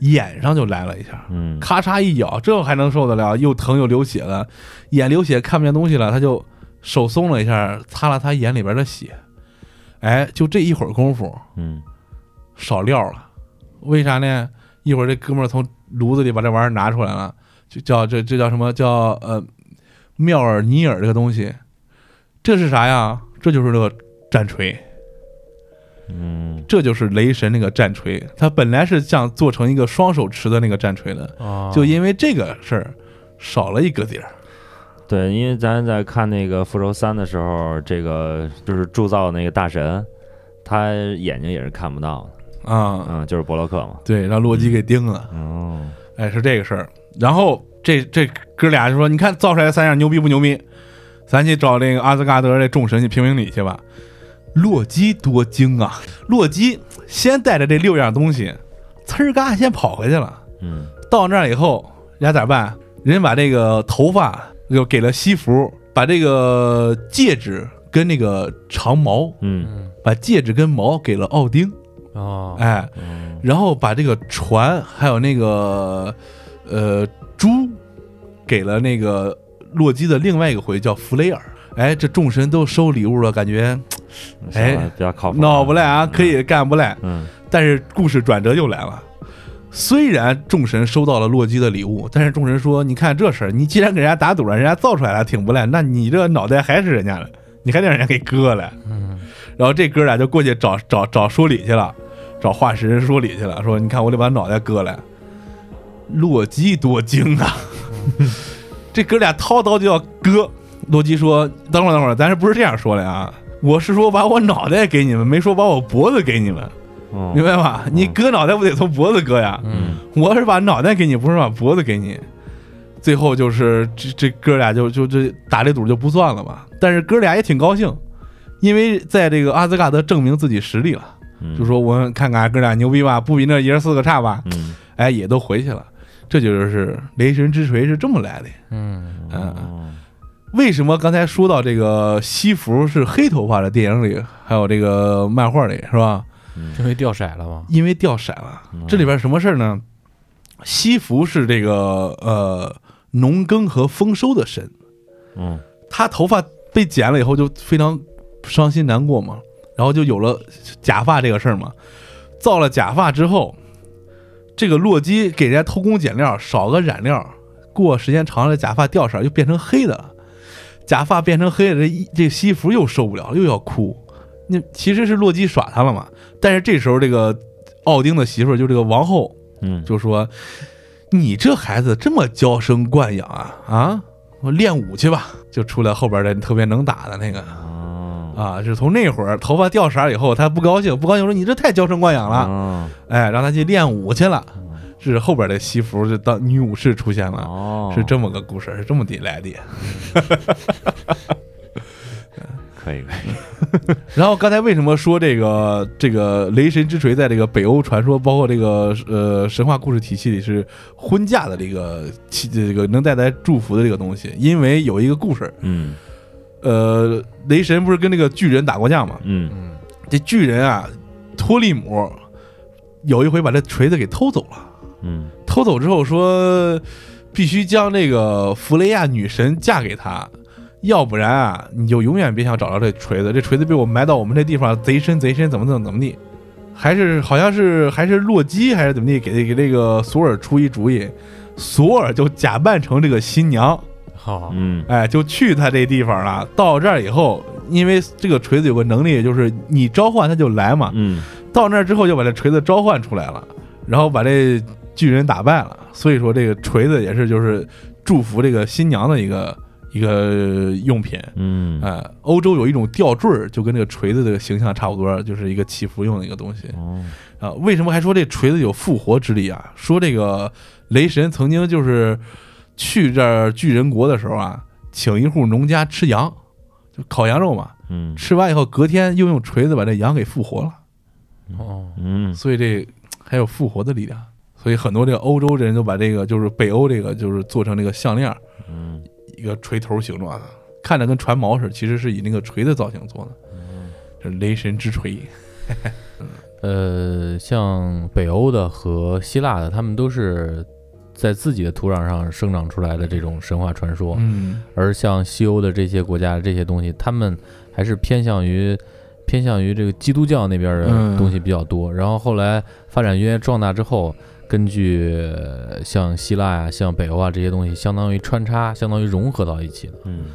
[SPEAKER 2] 眼上就来了一下，
[SPEAKER 4] 嗯
[SPEAKER 2] 咔嚓一咬，这还能受得了？又疼又流血了，眼流血看不见东西了，他就手松了一下，擦了擦眼里边的血。哎，就这一会儿功夫，
[SPEAKER 4] 嗯
[SPEAKER 2] 少料了，为啥呢？一会儿这哥们儿从炉子里把这玩意儿拿出来了，就叫这这叫什么叫呃妙尔尼尔这个东西，这是啥呀？这就是那个战锤，
[SPEAKER 4] 嗯
[SPEAKER 2] 这就是雷神那个战锤。它本来是想做成一个双手持的那个战锤的，
[SPEAKER 3] 啊，
[SPEAKER 2] 就因为这个事儿少了一个点儿。
[SPEAKER 4] 对，因为咱在看那个复仇三的时候，这个就是铸造那个大神，他眼睛也是看不到的，
[SPEAKER 2] 啊、
[SPEAKER 4] 嗯，就是伯洛克嘛，
[SPEAKER 2] 对，让洛基给盯了，
[SPEAKER 4] 哦，
[SPEAKER 2] 哎，是这个事儿。然后这这哥俩就说：“你看造出来三样牛逼不牛逼？咱去找那个阿兹嘎德这众神去评评理去吧。”洛基多精啊！洛基先带着这六样东西，呲儿嘎先跑回去了。
[SPEAKER 4] 嗯
[SPEAKER 2] 到那儿以后，人家咋办？人家把这个头发又给了西服，把这个戒指跟那个长矛，
[SPEAKER 4] 嗯
[SPEAKER 3] 嗯
[SPEAKER 2] 把戒指跟矛给了奥丁，
[SPEAKER 3] 哦，
[SPEAKER 2] 哎，
[SPEAKER 4] 嗯
[SPEAKER 2] 然后把这个船还有那个呃猪给了那个洛基的另外一个回叫弗雷尔。哎，这众神都收礼物了，感觉哎
[SPEAKER 4] 比较靠谱，
[SPEAKER 2] 闹不赖啊，可以干不赖。
[SPEAKER 4] 嗯
[SPEAKER 2] 但是故事转折又来了。虽然众神收到了洛基的礼物，但是众神说：“你看这事儿，你既然给人家打赌了，人家造出来了挺不赖，那你这脑袋还是人家的，你还得让人家给割了。”
[SPEAKER 3] 嗯
[SPEAKER 2] 然后这哥俩就过去找找找说理去了，找化石人说理去了，说：“你看我得把脑袋割了。”洛基多精啊！这哥俩掏刀就要割。洛基说：“等会儿，等会儿，咱是不是这样说的啊？我是说把我脑袋给你们，没说把我脖子给你们。”
[SPEAKER 4] 哦
[SPEAKER 2] 明白吧？你割脑袋不得从脖子割呀？
[SPEAKER 3] 嗯
[SPEAKER 2] 我是把脑袋给你，不是把脖子给你。最后就是这这哥俩就就这打这赌就不算了吧。但是哥俩也挺高兴，因为在这个阿斯加德证明自己实力了，
[SPEAKER 4] 嗯
[SPEAKER 2] 就说我们看看哥俩牛逼吧，不比那爷儿四个差吧？
[SPEAKER 4] 嗯
[SPEAKER 2] 哎，也都回去了。这就是雷神之锤是这么来的。
[SPEAKER 3] 嗯
[SPEAKER 2] 嗯
[SPEAKER 4] 哦
[SPEAKER 2] 为什么刚才说到这个西服是黑头发的电影里，还有这个漫画里是吧？
[SPEAKER 3] 因为掉色了吗，
[SPEAKER 2] 因为掉色了。这里边什么事儿呢？西服是这个呃农耕和丰收的神，
[SPEAKER 4] 嗯
[SPEAKER 2] 他头发被剪了以后就非常伤心难过嘛，然后就有了假发这个事儿嘛。造了假发之后，这个洛基给人家偷工减料，少个染料，过时间长了，假发掉色又变成黑的了。假发变成黑的，这一这西服又受不了，又要哭。那其实是洛基耍他了嘛。但是这时候这个奥丁的媳妇儿就这个王后
[SPEAKER 4] 嗯，
[SPEAKER 2] 就说：“你这孩子这么娇生惯养啊啊！我练武去吧。”就出来后边的特别能打的那个
[SPEAKER 4] 哦
[SPEAKER 2] 啊，是从那会儿头发掉色儿以后，他不高兴，不高兴说：“你这太娇生惯养了。
[SPEAKER 4] 哦
[SPEAKER 2] 哎，让他去练武去了。是后边的西服就当女武士出现了，
[SPEAKER 4] 哦，
[SPEAKER 2] 是这么个故事，是这么的来的。
[SPEAKER 4] 可 以可以，
[SPEAKER 2] 然后刚才为什么说这个这个雷神之锤在这个北欧传说，包括这个呃神话故事体系里是婚嫁的这个气这个能带来祝福的这个东西？因为有一个故事，
[SPEAKER 4] 嗯
[SPEAKER 2] 呃，雷神不是跟那个巨人打过架吗？
[SPEAKER 4] 嗯
[SPEAKER 3] 嗯
[SPEAKER 2] 这巨人啊，托利姆有一回把这锤子给偷走了。
[SPEAKER 4] 嗯
[SPEAKER 2] 偷走之后说，必须将这个弗雷亚女神嫁给他，要不然啊，你就永远别想找到这锤子。这锤子被我埋到我们这地方贼深贼深，怎么怎么怎么地。还是好像是还是洛基还是怎么地，给给这个索尔出一主意，索尔就假扮成这个新娘，
[SPEAKER 3] 好，
[SPEAKER 4] 嗯
[SPEAKER 2] 哎，就去他这地方了。到这儿以后，因为这个锤子有个能力，就是你召唤它就来嘛。
[SPEAKER 4] 嗯
[SPEAKER 2] 到那儿之后就把这锤子召唤出来了，然后把这巨人打败了。所以说这个锤子也是就是祝福这个新娘的一个一个用品。
[SPEAKER 4] 嗯
[SPEAKER 2] 哎，欧洲有一种吊坠儿，就跟这个锤子的形象差不多，就是一个祈福用的一个东西
[SPEAKER 4] 哦
[SPEAKER 2] 啊。为什么还说这锤子有复活之力啊？说这个雷神曾经就是去这儿巨人国的时候啊，请一户农家吃羊，就烤羊肉嘛。
[SPEAKER 4] 嗯
[SPEAKER 2] 吃完以后，隔天又用锤子把这羊给复活了。
[SPEAKER 3] 哦，
[SPEAKER 4] 嗯
[SPEAKER 2] 所以这还有复活的力量。所以很多这个欧洲人都把这个就是北欧这个就是做成这个项链一个锤头形状的，看着跟船锚似的，其实是以那个锤的造型做的。嗯这雷神之锤，
[SPEAKER 3] 呃，像北欧的和希腊的，他们都是在自己的土壤上生长出来的这种神话传说，
[SPEAKER 2] 嗯
[SPEAKER 3] 而像西欧的这些国家这些东西，他们还是偏向于偏向于这个基督教那边的
[SPEAKER 2] 嗯
[SPEAKER 3] 东西比较多。然后后来发展越壮大之后，根据呃像希腊呀、像北欧啊这些东西，相当于穿插，相当于融合到一起的。
[SPEAKER 4] 嗯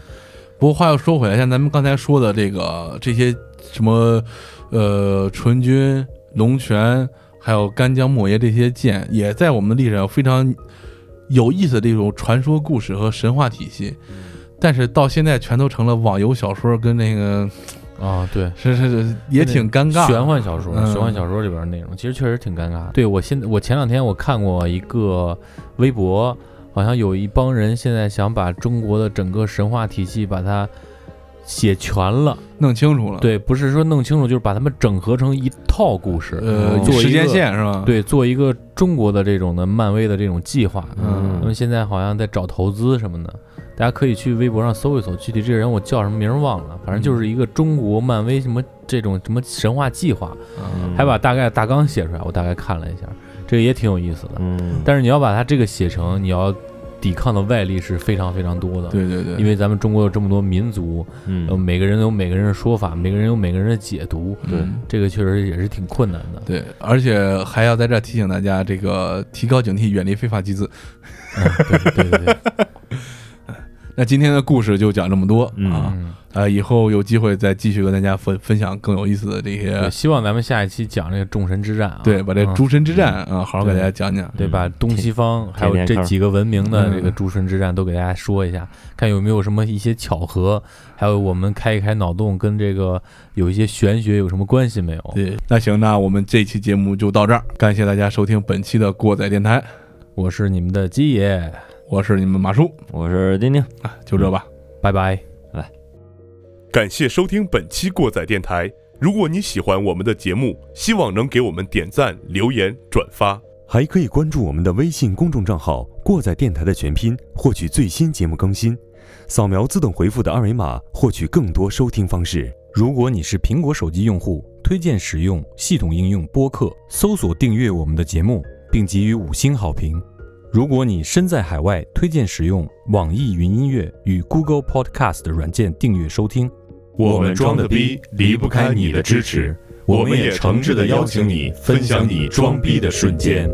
[SPEAKER 2] 不过话又说回来，像咱们刚才说的这个这些什么呃纯君、龙泉，还有干将莫邪这些剑，也在我们的历史上非常有意思的这种传说故事和神话体系。但是到现在全都成了网游小说跟那个
[SPEAKER 3] 啊，对，
[SPEAKER 2] 是是是，也挺尴尬。
[SPEAKER 3] 玄幻小说，
[SPEAKER 2] 嗯
[SPEAKER 3] 玄幻小说里边的内容其实确实挺尴尬。对我现我前两天我看过一个微博，好像有一帮人现在想把中国的整个神话体系把它写全了。
[SPEAKER 2] 弄清楚了。，
[SPEAKER 3] 对，不是说弄清楚，就是把它们整合成一套故事，
[SPEAKER 2] 呃，
[SPEAKER 3] 做
[SPEAKER 2] 时间线是吧？，
[SPEAKER 3] 对，做一个中国的这种的漫威的这种计划。
[SPEAKER 2] 嗯
[SPEAKER 3] 他们现在好像在找投资什么的，大家可以去微博上搜一搜，具体这个人我叫什么名儿忘了，反正就是一个中国漫威什么这种什么神话计划，
[SPEAKER 2] 嗯
[SPEAKER 3] 还把大概大纲写出来，我大概看了一下，这个也挺有意思的。
[SPEAKER 4] 嗯
[SPEAKER 3] 但是你要把它这个写成，你要抵抗的外力是非常非常多的。
[SPEAKER 2] 对对对，
[SPEAKER 3] 因为咱们中国有这么多民族，呃，
[SPEAKER 4] 嗯
[SPEAKER 3] 每个人有每个人的说法，每个人有每个人的解读，
[SPEAKER 2] 嗯
[SPEAKER 3] 这个确实也是挺困难的。
[SPEAKER 2] 对，而且还要在这儿提醒大家，这个提高警惕，远离非法集资。
[SPEAKER 3] 嗯，对对对对，
[SPEAKER 2] 那今天的故事就讲这么多
[SPEAKER 4] 嗯。
[SPEAKER 2] 啊，
[SPEAKER 3] 嗯，
[SPEAKER 2] 呃，以后有机会再继续跟大家分分享更有意思的这，些，
[SPEAKER 3] 希望咱们下一期讲这个众神之战啊，
[SPEAKER 2] 对，把这
[SPEAKER 3] 嗯
[SPEAKER 2] 诸神之战啊，好好给大家讲讲。
[SPEAKER 3] 对，把东西方还有这几个文明的
[SPEAKER 2] 嗯
[SPEAKER 3] 这个诸神之战都给大家说一下，看有没有什么一些巧合，还有我们开一开脑洞，跟这个有一些玄学有什么关系没有？
[SPEAKER 2] 对，那行，那我们这期节目就到这儿，感谢大家收听本期的过载电台，
[SPEAKER 3] 我是你们的鸡爷，
[SPEAKER 2] 我是你们马叔，
[SPEAKER 4] 我是丁丁，
[SPEAKER 2] 啊，就这吧。
[SPEAKER 3] 拜拜。
[SPEAKER 1] 感谢收听本期过载电台。如果你喜欢我们的节目，希望能给我们点赞、留言、转发。
[SPEAKER 5] 还可以关注我们的微信公众账号“过载电台”的全拼，获取最新节目更新。扫描自动回复的二维码，获取更多收听方式。
[SPEAKER 6] 如果你是苹果手机用户，推荐使用系统应用播客，搜索订阅我们的节目，并给予五星好评。如果你身在海外，推荐使用网易云音乐与 Google Podcast 软件订阅收听。
[SPEAKER 1] 我们装的逼离不开你的支持，我们也诚挚的邀请你分享你装逼的瞬间。